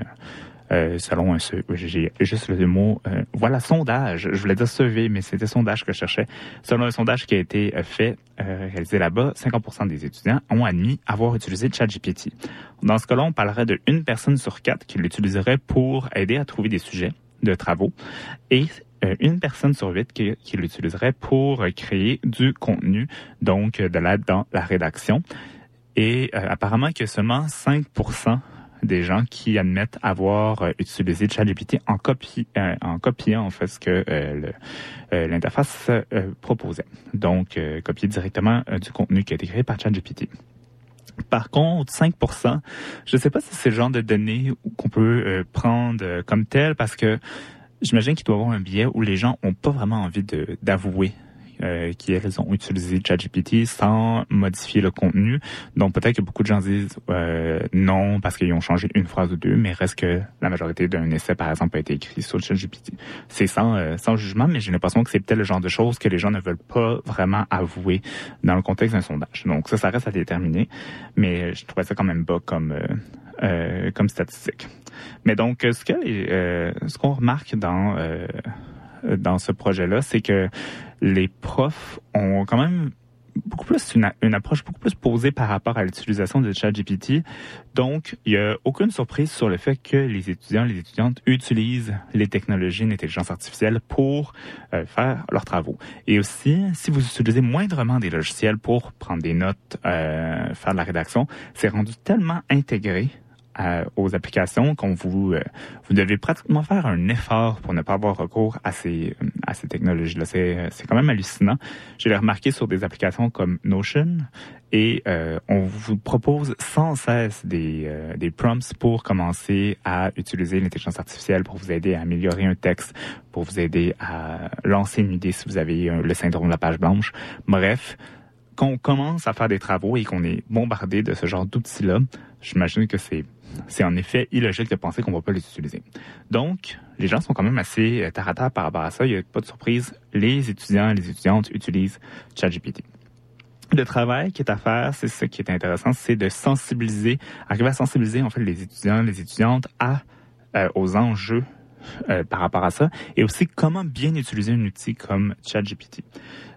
euh, selon un j'ai juste le mot euh, voilà sondage. Je voulais dire survey mais c'était sondage que je cherchais. Selon un sondage qui a été euh, fait réalisé là-bas 50% des étudiants ont admis avoir utilisé ChatGPT. Dans ce cas-là on parlerait de une personne sur quatre qui l'utiliserait pour aider à trouver des sujets de travaux et une personne sur huit qui, l'utiliserait pour créer du contenu, donc de l'aide dans la rédaction. Et apparemment que seulement 5 des gens qui admettent avoir euh, utilisé ChatGPT en, euh, en copiant en fait ce que euh, l'interface proposait. Donc, copier directement du contenu qui a été créé par ChatGPT. Par contre, 5% je ne sais pas si c'est le genre de données qu'on peut prendre comme tel parce que j'imagine qu'il doit y avoir un biais où les gens ont pas vraiment envie d'avouer euh, qui elles ont utilisé ChatGPT sans modifier le contenu. Donc peut-être que beaucoup de gens disent euh, non parce qu'ils ont changé une phrase ou deux, mais reste que la majorité d'un essai, par exemple, a été écrit sur ChatGPT. C'est sans, euh, sans jugement, mais j'ai l'impression que c'est peut-être le genre de choses que les gens ne veulent pas vraiment avouer dans le contexte d'un sondage. Donc ça, ça reste à déterminer, mais je trouvais ça quand même bas comme euh, euh, comme statistique. Mais donc, ce que euh, ce qu'on remarque dans euh, dans ce projet-là, c'est que les profs ont quand même beaucoup plus une, approche beaucoup plus posée par rapport à l'utilisation de ChatGPT. Donc, il n'y a aucune surprise sur le fait que les étudiants, les étudiantes utilisent les technologies d'intelligence artificielle pour euh, faire leurs travaux. Et aussi, si vous utilisez moindrement des logiciels pour prendre des notes, euh, faire de la rédaction, c'est rendu tellement intégré aux applications qu'on vous euh, vous devez pratiquement faire un effort pour ne pas avoir recours à ces à ces technologies là c'est c'est quand même hallucinant. Je l'ai remarqué sur des applications comme Notion et euh, on vous propose sans cesse des euh, des prompts pour commencer à utiliser l'intelligence artificielle pour vous aider à améliorer un texte pour vous aider à lancer une idée si vous avez le syndrome de la page blanche. Bref quand on commence à faire des travaux et qu'on est bombardé de ce genre d'outils là j'imagine que c'est c'est en effet illogique de penser qu'on va pas les utiliser. Donc, les gens sont quand même assez à terre par rapport à ça. Il n'y a pas de surprise. Les étudiants et les étudiantes utilisent ChatGPT. Le travail qui est à faire, c'est ce qui est intéressant, c'est de sensibiliser, arriver à sensibiliser les étudiants, les étudiantes à euh, aux enjeux euh, par rapport à ça, et aussi comment bien utiliser un outil comme ChatGPT.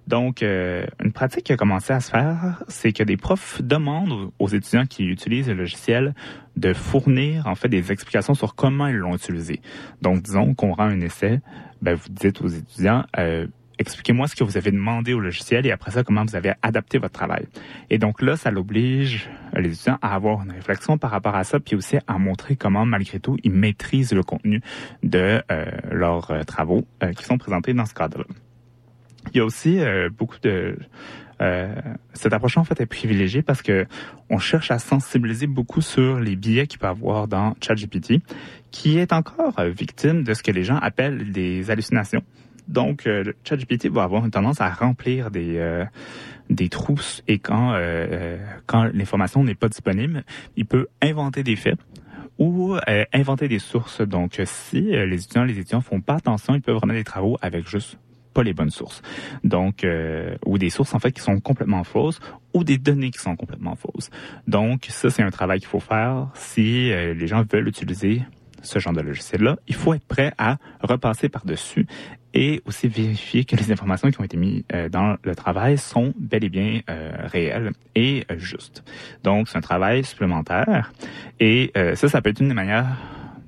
Donc, euh, une pratique qui a commencé à se faire, c'est que des profs demandent aux étudiants qui utilisent le logiciel de fournir en fait des explications sur comment ils l'ont utilisé. Donc, disons qu'on rend un essai, ben, vous dites aux étudiants, euh, expliquez-moi ce que vous avez demandé au logiciel et après ça, comment vous avez adapté votre travail. Et donc là, ça l'oblige les étudiants à avoir une réflexion par rapport à ça, puis aussi à montrer comment, malgré tout, ils maîtrisent le contenu de euh, leurs travaux qui sont présentés dans ce cadre-là. Il y a aussi euh, beaucoup de euh, cette approche en fait est privilégiée parce que on cherche à sensibiliser beaucoup sur les biais qu'il peut avoir dans ChatGPT, qui est encore euh, victime de ce que les gens appellent des hallucinations. Donc, euh, ChatGPT va avoir une tendance à remplir des euh, des trous et quand euh, quand l'information n'est pas disponible, il peut inventer des faits ou euh, inventer des sources. Donc, si euh, les étudiants les étudiants font pas attention, ils peuvent remettre des travaux avec juste pas les bonnes sources. Donc, euh, ou des sources en fait qui sont complètement fausses ou des données qui sont complètement fausses. Donc, ça, c'est un travail qu'il faut faire si euh, les gens veulent utiliser ce genre de logiciel-là. Il faut être prêt à repasser par-dessus et aussi vérifier que les informations qui ont été mises euh, dans le travail sont bel et bien réelles et justes. Donc, c'est un travail supplémentaire et ça, ça peut être une des manières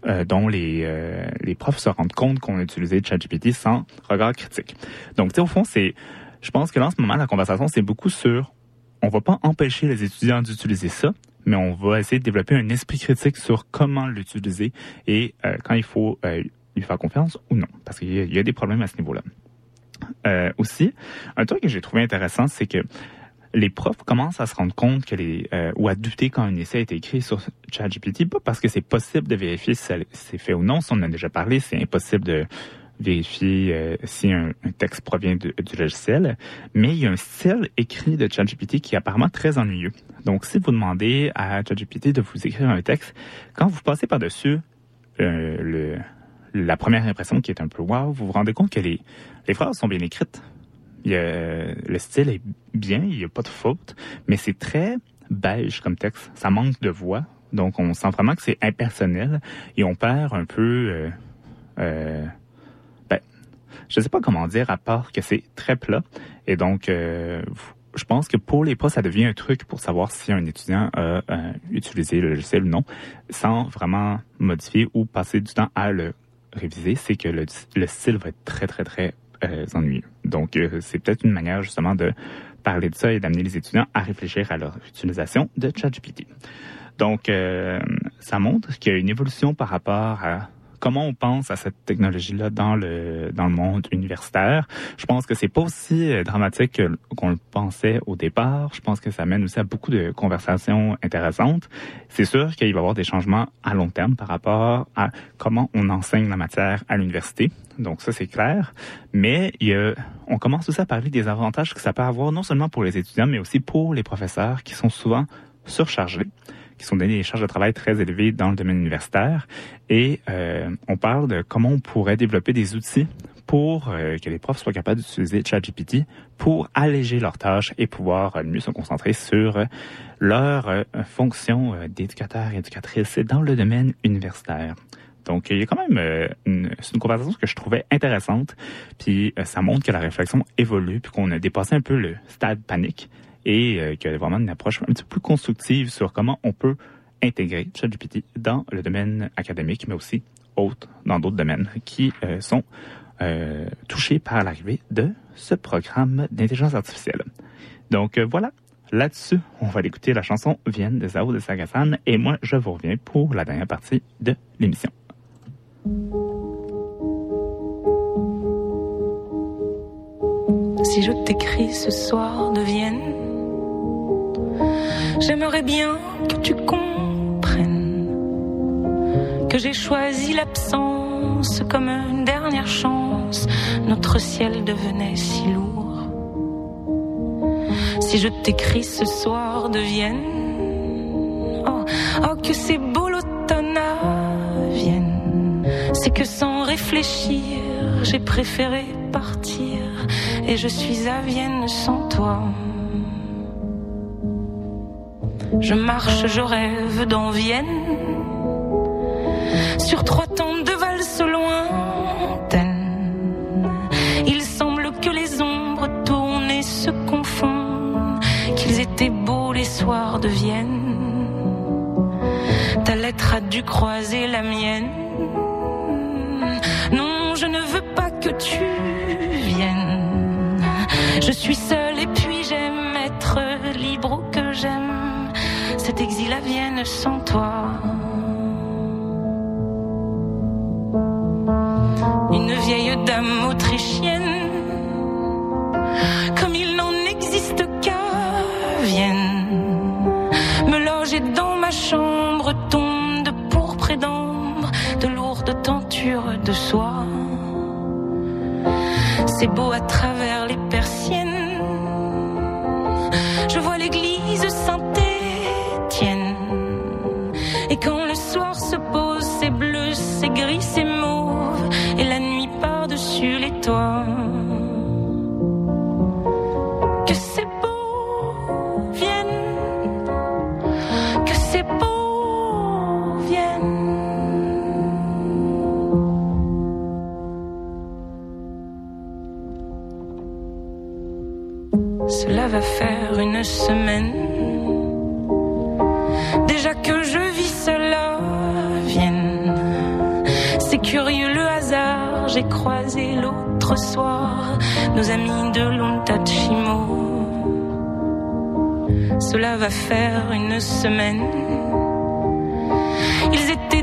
euh, dont les, euh, les profs se rendent compte qu'on a utilisé ChatGPT sans regard critique. Donc, tu sais, au fond, c'est, je pense que là, en ce moment, la conversation, c'est beaucoup sur, on va pas empêcher les étudiants d'utiliser ça, mais on va essayer de développer un esprit critique sur comment l'utiliser et euh, quand il faut euh, lui faire confiance ou non, parce qu'il y, y a des problèmes à ce niveau-là. Euh, aussi, un truc que j'ai trouvé intéressant, c'est que les profs commencent à se rendre compte que les euh, ou à douter quand un essai été écrit sur ChatGPT, pas parce que c'est possible de vérifier si c'est fait ou non, si on en a déjà parlé, c'est impossible de vérifier euh, si un, texte provient du logiciel, mais il y a un style écrit de ChatGPT qui est apparemment très ennuyeux. Donc, si vous demandez à ChatGPT de vous écrire un texte, quand vous passez par-dessus euh, la première impression qui est un peu wow, vous vous rendez compte que les, les phrases sont bien écrites. Le style est bien, il n'y a pas de faute, mais c'est très beige comme texte. Ça manque de voix. Donc, on sent vraiment que c'est impersonnel et on perd un peu... Euh, euh, ben, je sais pas comment dire, à part que c'est très plat. Et donc, euh, je pense que pour les pas, ça devient un truc pour savoir si un étudiant a utilisé le logiciel ou non, sans vraiment modifier ou passer du temps à le réviser. C'est que le, le style va être très, très, très ennuyeux. Donc, euh, c'est peut-être une manière justement de parler de ça et d'amener les étudiants à réfléchir à leur utilisation de ChatGPT. Donc, euh, ça montre qu'il y a une évolution par rapport à comment on pense à cette technologie-là dans le dans le monde universitaire. Je pense que c'est pas aussi euh, dramatique que- qu'on le pensait au départ. Je pense que ça mène aussi à beaucoup de conversations intéressantes. C'est sûr qu'il va y avoir des changements à long terme par rapport à comment on enseigne la matière à l'université. Donc ça c'est clair. Mais il y a, on commence aussi à parler des avantages que ça peut avoir non seulement pour les étudiants mais aussi pour les professeurs qui sont souvent surchargés qui sont donnés des charges de travail très élevées dans le domaine universitaire. Et euh, on parle de comment on pourrait développer des outils pour euh, que les profs soient capables d'utiliser ChatGPT pour alléger leurs tâches et pouvoir euh, mieux se concentrer sur leur fonction d'éducateur et éducatrice dans le domaine universitaire. Donc, il y a quand même une, c'est une conversation que je trouvais intéressante, puis ça montre que la réflexion évolue, puis qu'on a dépassé un peu le stade panique et euh, qu'il y a vraiment une approche un petit peu plus constructive sur comment on peut intégrer ChatGPT dans le domaine académique, mais aussi autres, dans d'autres domaines qui euh, sont euh, touchés par l'arrivée de ce programme d'intelligence artificielle. Donc euh, voilà, là-dessus, on va écouter la chanson Vienne de Zao de Sagasan et moi, je vous reviens pour la dernière partie de l'émission. Si je t'écris ce soir de Vienne, j'aimerais bien que tu comprennes que j'ai choisi l'absence comme une dernière chance. Notre ciel devenait si lourd. Si je t'écris ce soir de Vienne, oh, oh que c'est beau l'automne à Vienne. C'est que sans réfléchir, j'ai préféré partir et je suis à Vienne sans toi. Je marche, je rêve dans Vienne sur trois temps de valse lointaines. Il semble que les ombres tournent et se confondent, qu'ils étaient beaux les soirs de Vienne. Ta lettre a dû croiser la mienne. Non, je ne veux pas que tu viennes. Je suis seule à Vienne sans toi. Une vieille dame autrichienne, comme il n'en existe qu'à Vienne, me loger dans ma chambre, tombe de pourpre et d'ambre, de lourdes tentures de soie. C'est beau à travers semaine. Déjà que je vis cela Vienne, c'est curieux le hasard. J'ai croisé l'autre soir nos amis de l'Ontachimo. Cela va faire une semaine. Ils étaient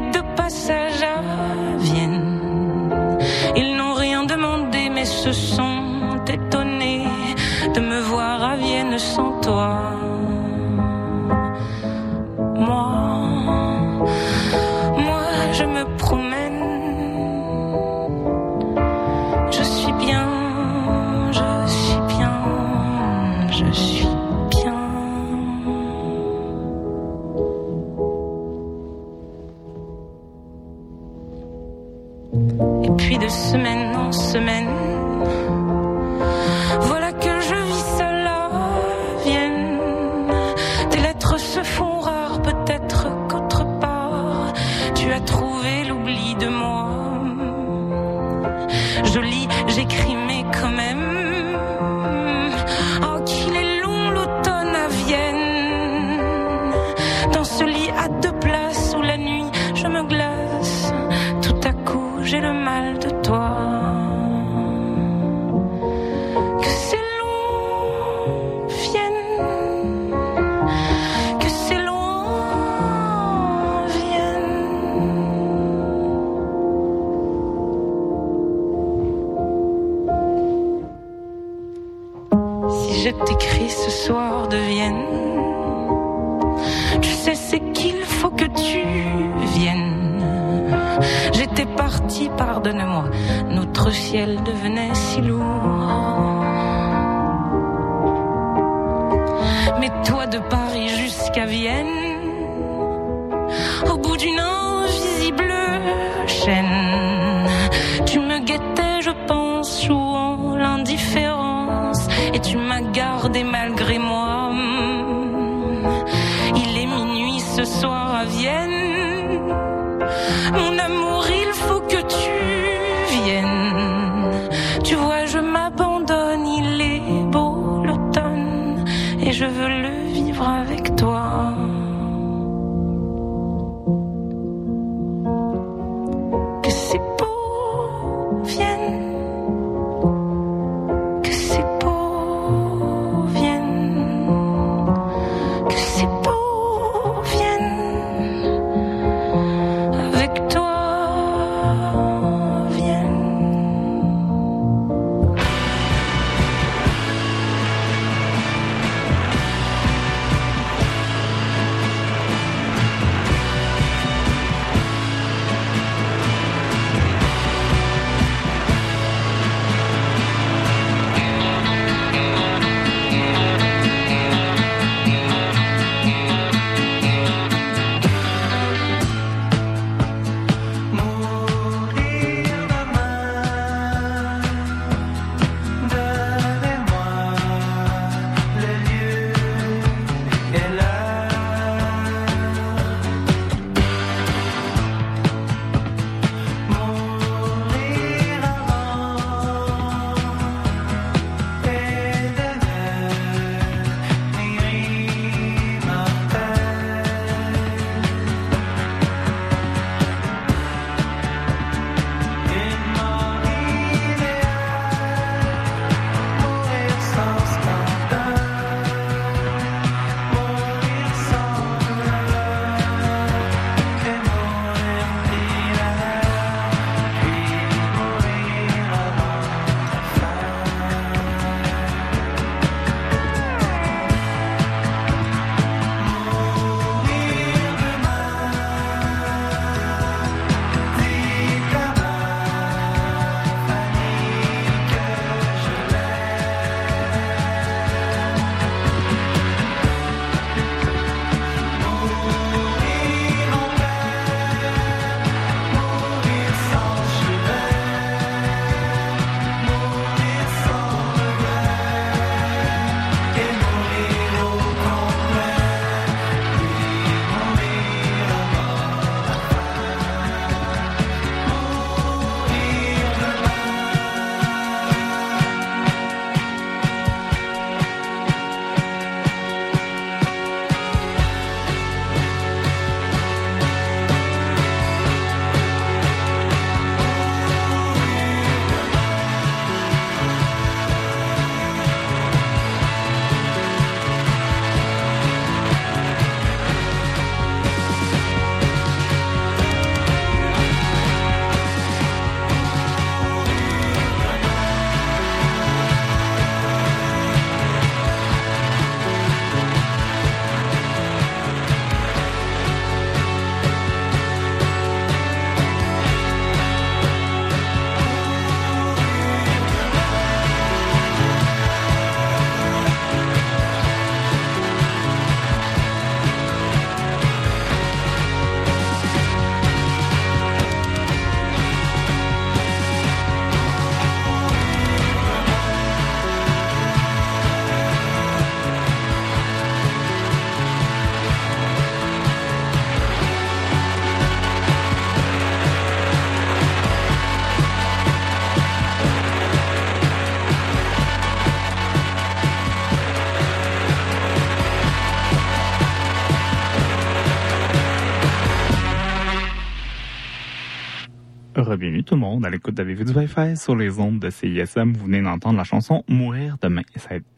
monde à l'écoute d'Avez-vous du Wi-Fi sur les ondes de CISM. Vous venez d'entendre la chanson Mourir demain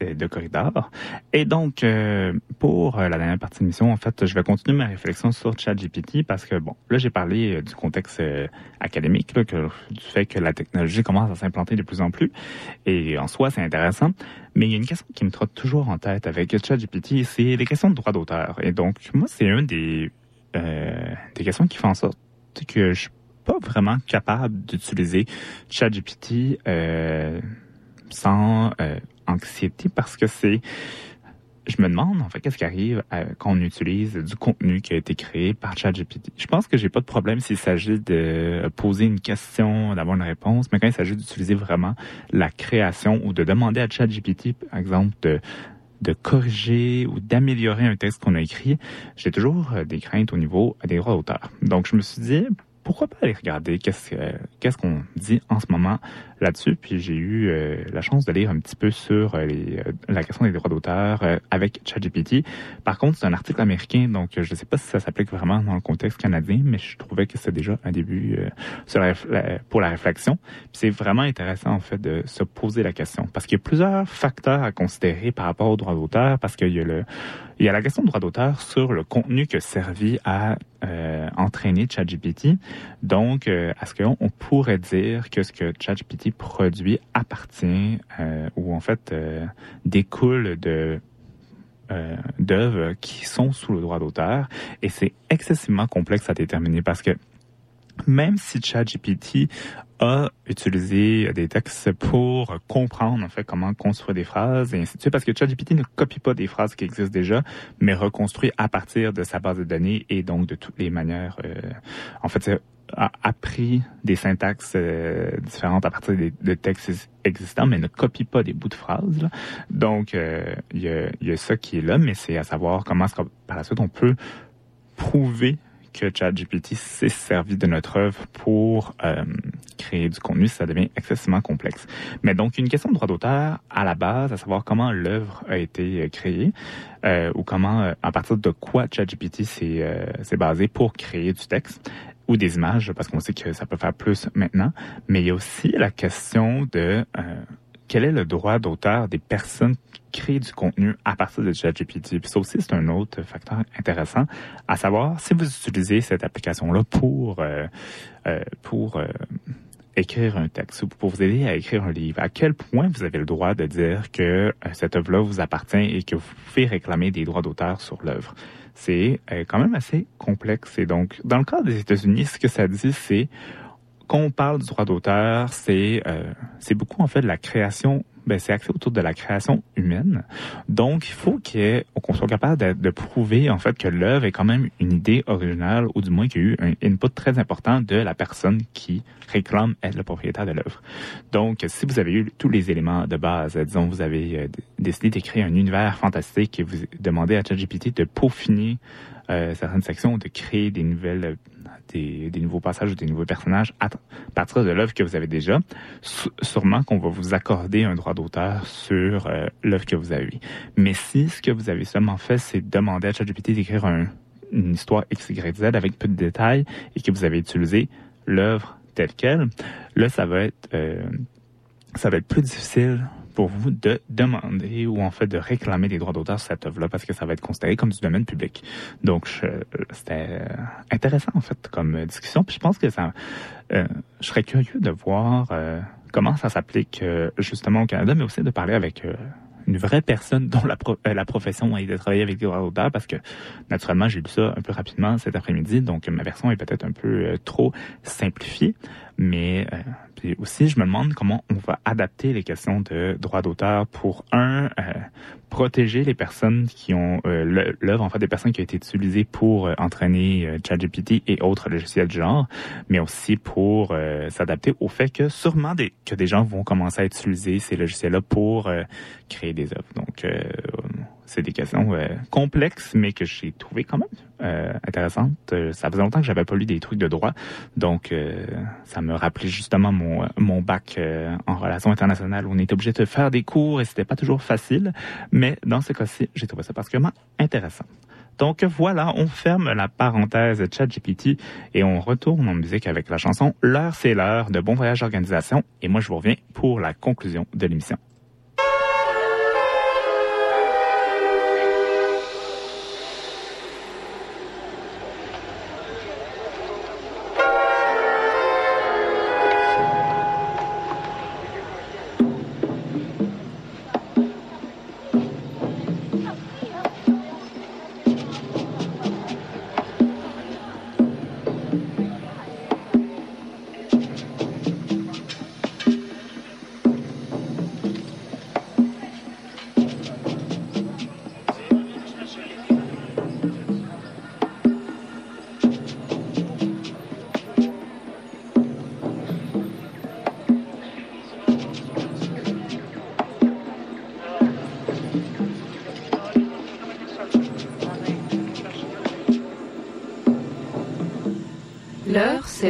de Corridor. Et donc, euh, pour euh, la dernière partie de l'émission, en fait, je vais continuer ma réflexion sur ChatGPT parce que, bon, là, j'ai parlé euh, du contexte académique, du fait que la technologie commence à s'implanter de plus en plus. Et en soi, c'est intéressant. Mais il y a une question qui me trotte toujours en tête avec ChatGPT, c'est les questions de droit d'auteur. Et donc, moi, c'est une des, des questions qui font en sorte que je pas vraiment capable d'utiliser ChatGPT euh, sans euh, anxiété parce que c'est je me demande en fait qu'est-ce qui arrive quand on utilise du contenu qui a été créé par ChatGPT. Je pense que j'ai pas de problème s'il s'agit de poser une question, d'avoir une réponse, mais quand il s'agit d'utiliser vraiment la création ou de demander à ChatGPT, par exemple, de de corriger ou d'améliorer un texte qu'on a écrit, j'ai toujours euh, des craintes au niveau des droits d'auteur. Donc, je me suis dit, pourquoi pas aller regarder qu'est-ce qu'on dit en ce moment? Là-dessus. Puis j'ai eu euh, la chance de lire un petit peu sur euh, les, euh, la question des droits d'auteur avec ChatGPT. Par contre, c'est un article américain, donc je ne sais pas si ça s'applique vraiment dans le contexte canadien, mais je trouvais que c'est déjà un début sur pour la réflexion. c'est vraiment intéressant en fait de se poser la question parce qu'il y a plusieurs facteurs à considérer par rapport aux droits d'auteur parce qu'il y a le il y a la question de droit d'auteur sur le contenu que servi à euh, entraîner ChatGPT. Donc, euh, est-ce qu'on pourrait dire que ce que ChatGPT produit appartient euh, ou en fait euh, découle de euh, d'œuvres qui sont sous le droit d'auteur. Et c'est excessivement complexe à déterminer parce que même si ChatGPT a utilisé des textes pour comprendre en fait comment construire des phrases et ainsi de suite parce que ChatGPT ne copie pas des phrases qui existent déjà mais reconstruit à partir de sa base de données et donc de toutes les manières euh, en fait a appris des syntaxes euh, différentes à partir des, de textes existants, mais ne copie pas des bouts de phrases. Là. Donc, euh, il y, a, ça qui est là, mais c'est à savoir comment est-ce par la suite on peut prouver que ChatGPT s'est servi de notre œuvre pour euh, créer du contenu, ça devient excessivement complexe. Mais donc, une question de droit d'auteur à la base, à savoir comment l'œuvre a été créée ou comment, à partir de quoi ChatGPT s'est basé pour créer du texte ou des images, parce qu'on sait que ça peut faire plus maintenant. Mais il y a aussi la question de quel est le droit d'auteur des personnes qui créent du contenu à partir de ChatGPT? Puis ça aussi, c'est un autre facteur intéressant, à savoir si vous utilisez cette application-là pour euh, euh, pour euh, écrire un texte ou pour vous aider à écrire un livre, à quel point vous avez le droit de dire que euh, cette œuvre-là vous appartient et que vous pouvez réclamer des droits d'auteur sur l'œuvre? C'est euh, quand même assez complexe. Et donc, dans le cas des États-Unis, ce que ça dit, c'est quand on parle du droit d'auteur, c'est euh, c'est beaucoup en fait de la création. Ben, c'est axé autour de la création humaine. Donc, il faut qu'on soit capable de, de, prouver en fait que l'œuvre est quand même une idée originale, ou du moins qu'il y a eu un input très important de la personne qui réclame être le propriétaire de l'œuvre. Donc, si vous avez eu tous les éléments de base, disons, vous avez euh, décidé d'écrire un univers fantastique et vous demandez à ChatGPT de peaufiner euh, certaines sections, de créer des nouvelles des, nouveaux passages ou des nouveaux personnages à partir de l'œuvre que vous avez déjà, sûrement qu'on va vous accorder un droit d'auteur sur euh, l'œuvre que vous avez. Mais si ce que vous avez seulement fait, c'est demander à ChatGPT d'écrire un, une histoire X, avec peu de détails et que vous avez utilisé l'œuvre telle quelle, là, ça va être, euh, ça va être plus difficile pour vous de demander ou en fait de réclamer des droits d'auteur sur cette œuvre-là parce que ça va être considéré comme du domaine public. Donc c'était intéressant en fait comme discussion. Puis je pense que ça, euh, je serais curieux de voir euh, comment ça s'applique euh, justement au Canada, mais aussi de parler avec euh, une vraie personne dont la, pro la profession est de travailler avec des droits d'auteur parce que naturellement j'ai lu ça un peu rapidement cet après-midi, donc ma version est peut-être un peu trop simplifiée, mais puis aussi, je me demande comment on va adapter les questions de droit d'auteur pour, un, euh, protéger les personnes qui ont euh, l'œuvre, en fait, des personnes qui ont été utilisées pour euh, entraîner euh, ChatGPT et autres logiciels du genre, mais aussi pour euh, s'adapter au fait que sûrement des, que des gens vont commencer à utiliser ces logiciels-là pour euh, créer des œuvres. Donc, euh, c'est des questions euh, complexes, mais que j'ai trouvé quand même euh, intéressantes. Euh, ça faisait longtemps que j'avais pas lu des trucs de droit, donc euh, ça me rappelait justement mon mon bac euh, en relations internationales on était obligé de faire des cours et c'était pas toujours facile. Mais dans ce cas-ci, j'ai trouvé ça particulièrement intéressant. Donc voilà, on ferme la parenthèse ChatGPT et on retourne en musique avec la chanson L'heure c'est l'heure de Bon Voyage Organisation. Et moi, je vous reviens pour la conclusion de l'émission.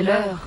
L'heure,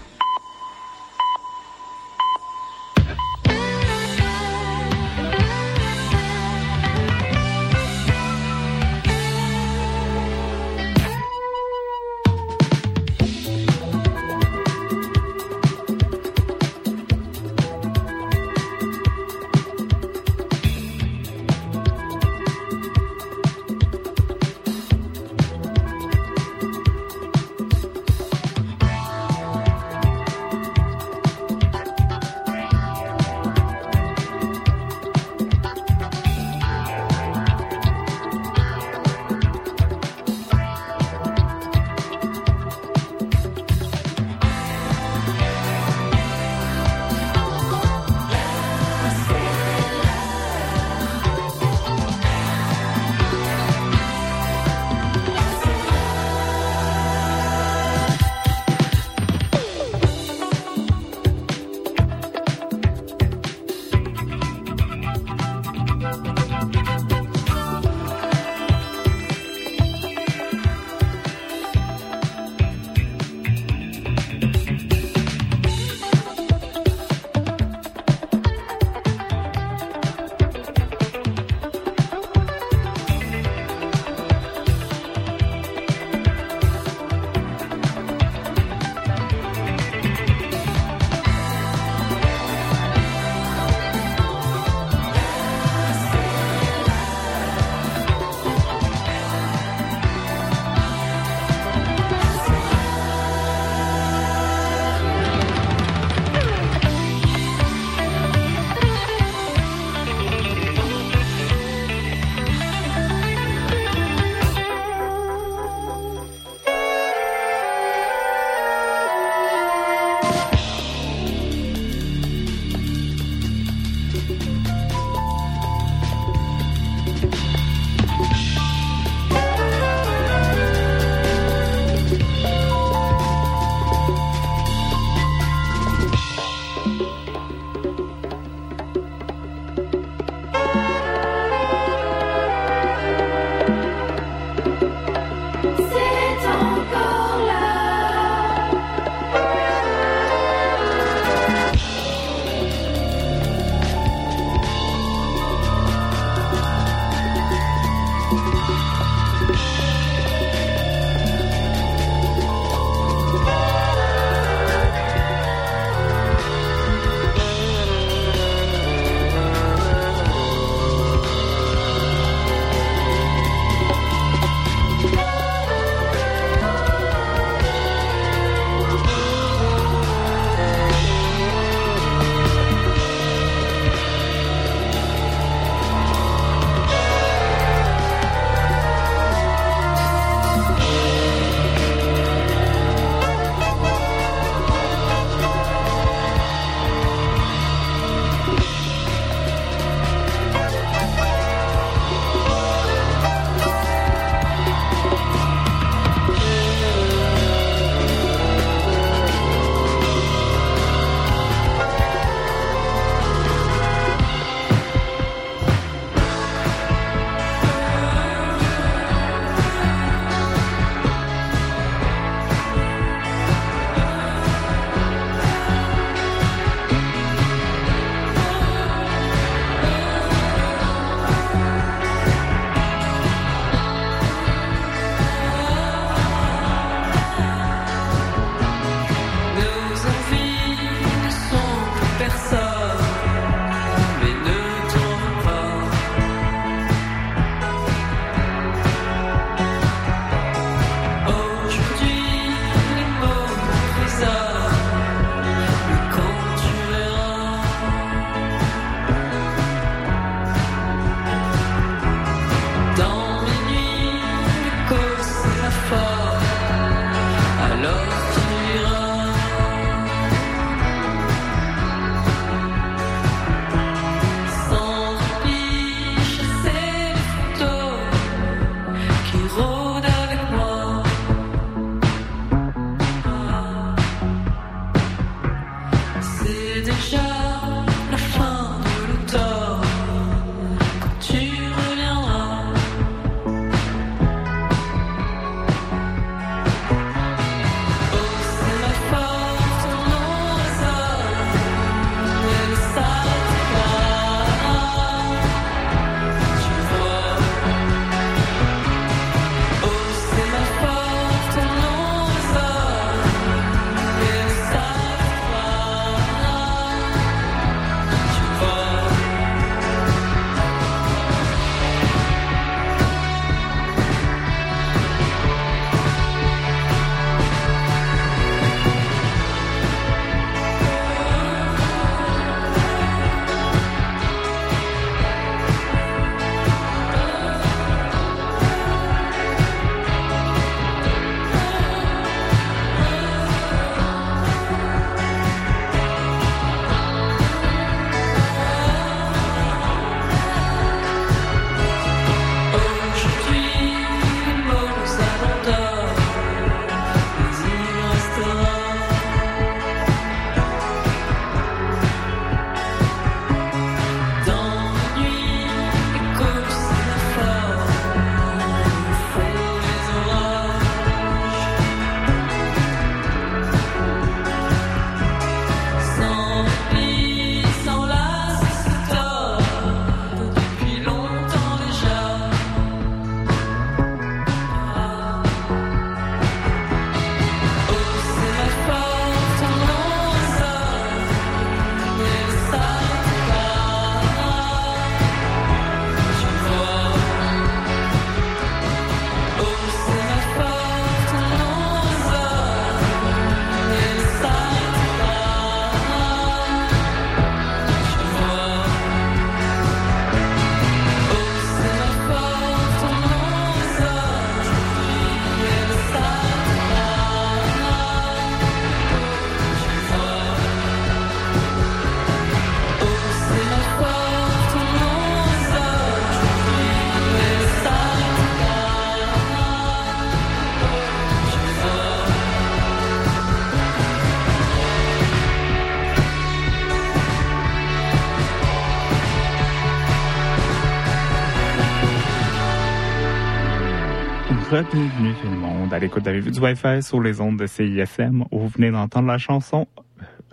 Bienvenue tout le monde à l'écoute d'Avez-vous du Wi-Fi sur les ondes de CISM où vous venez d'entendre la chanson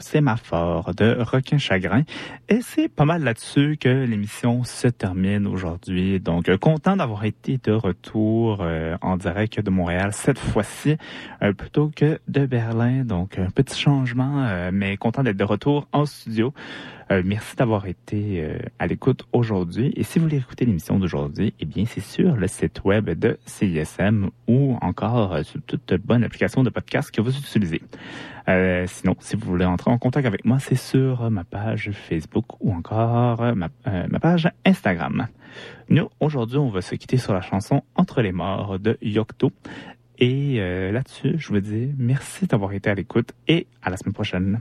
Sémaphore de Requin Chagrin. Et c'est pas mal là-dessus que l'émission se termine aujourd'hui. Donc, euh, content d'avoir été de retour euh, en direct de Montréal cette fois-ci, euh, plutôt que de Berlin. Donc, un petit changement, mais content d'être de retour en studio. merci d'avoir été à l'écoute aujourd'hui. Et si vous voulez écouter l'émission d'aujourd'hui, eh bien, c'est sur le site web de CISM ou encore sur toute bonne application de podcast que vous utilisez. Euh, sinon, si vous voulez entrer en contact avec moi, c'est sur ma page Facebook ou encore ma, euh, ma page Instagram. Nous, aujourd'hui, on va se quitter sur la chanson Entre les morts de Yocto. Et euh, là-dessus, je vous dis merci d'avoir été à l'écoute et à la semaine prochaine.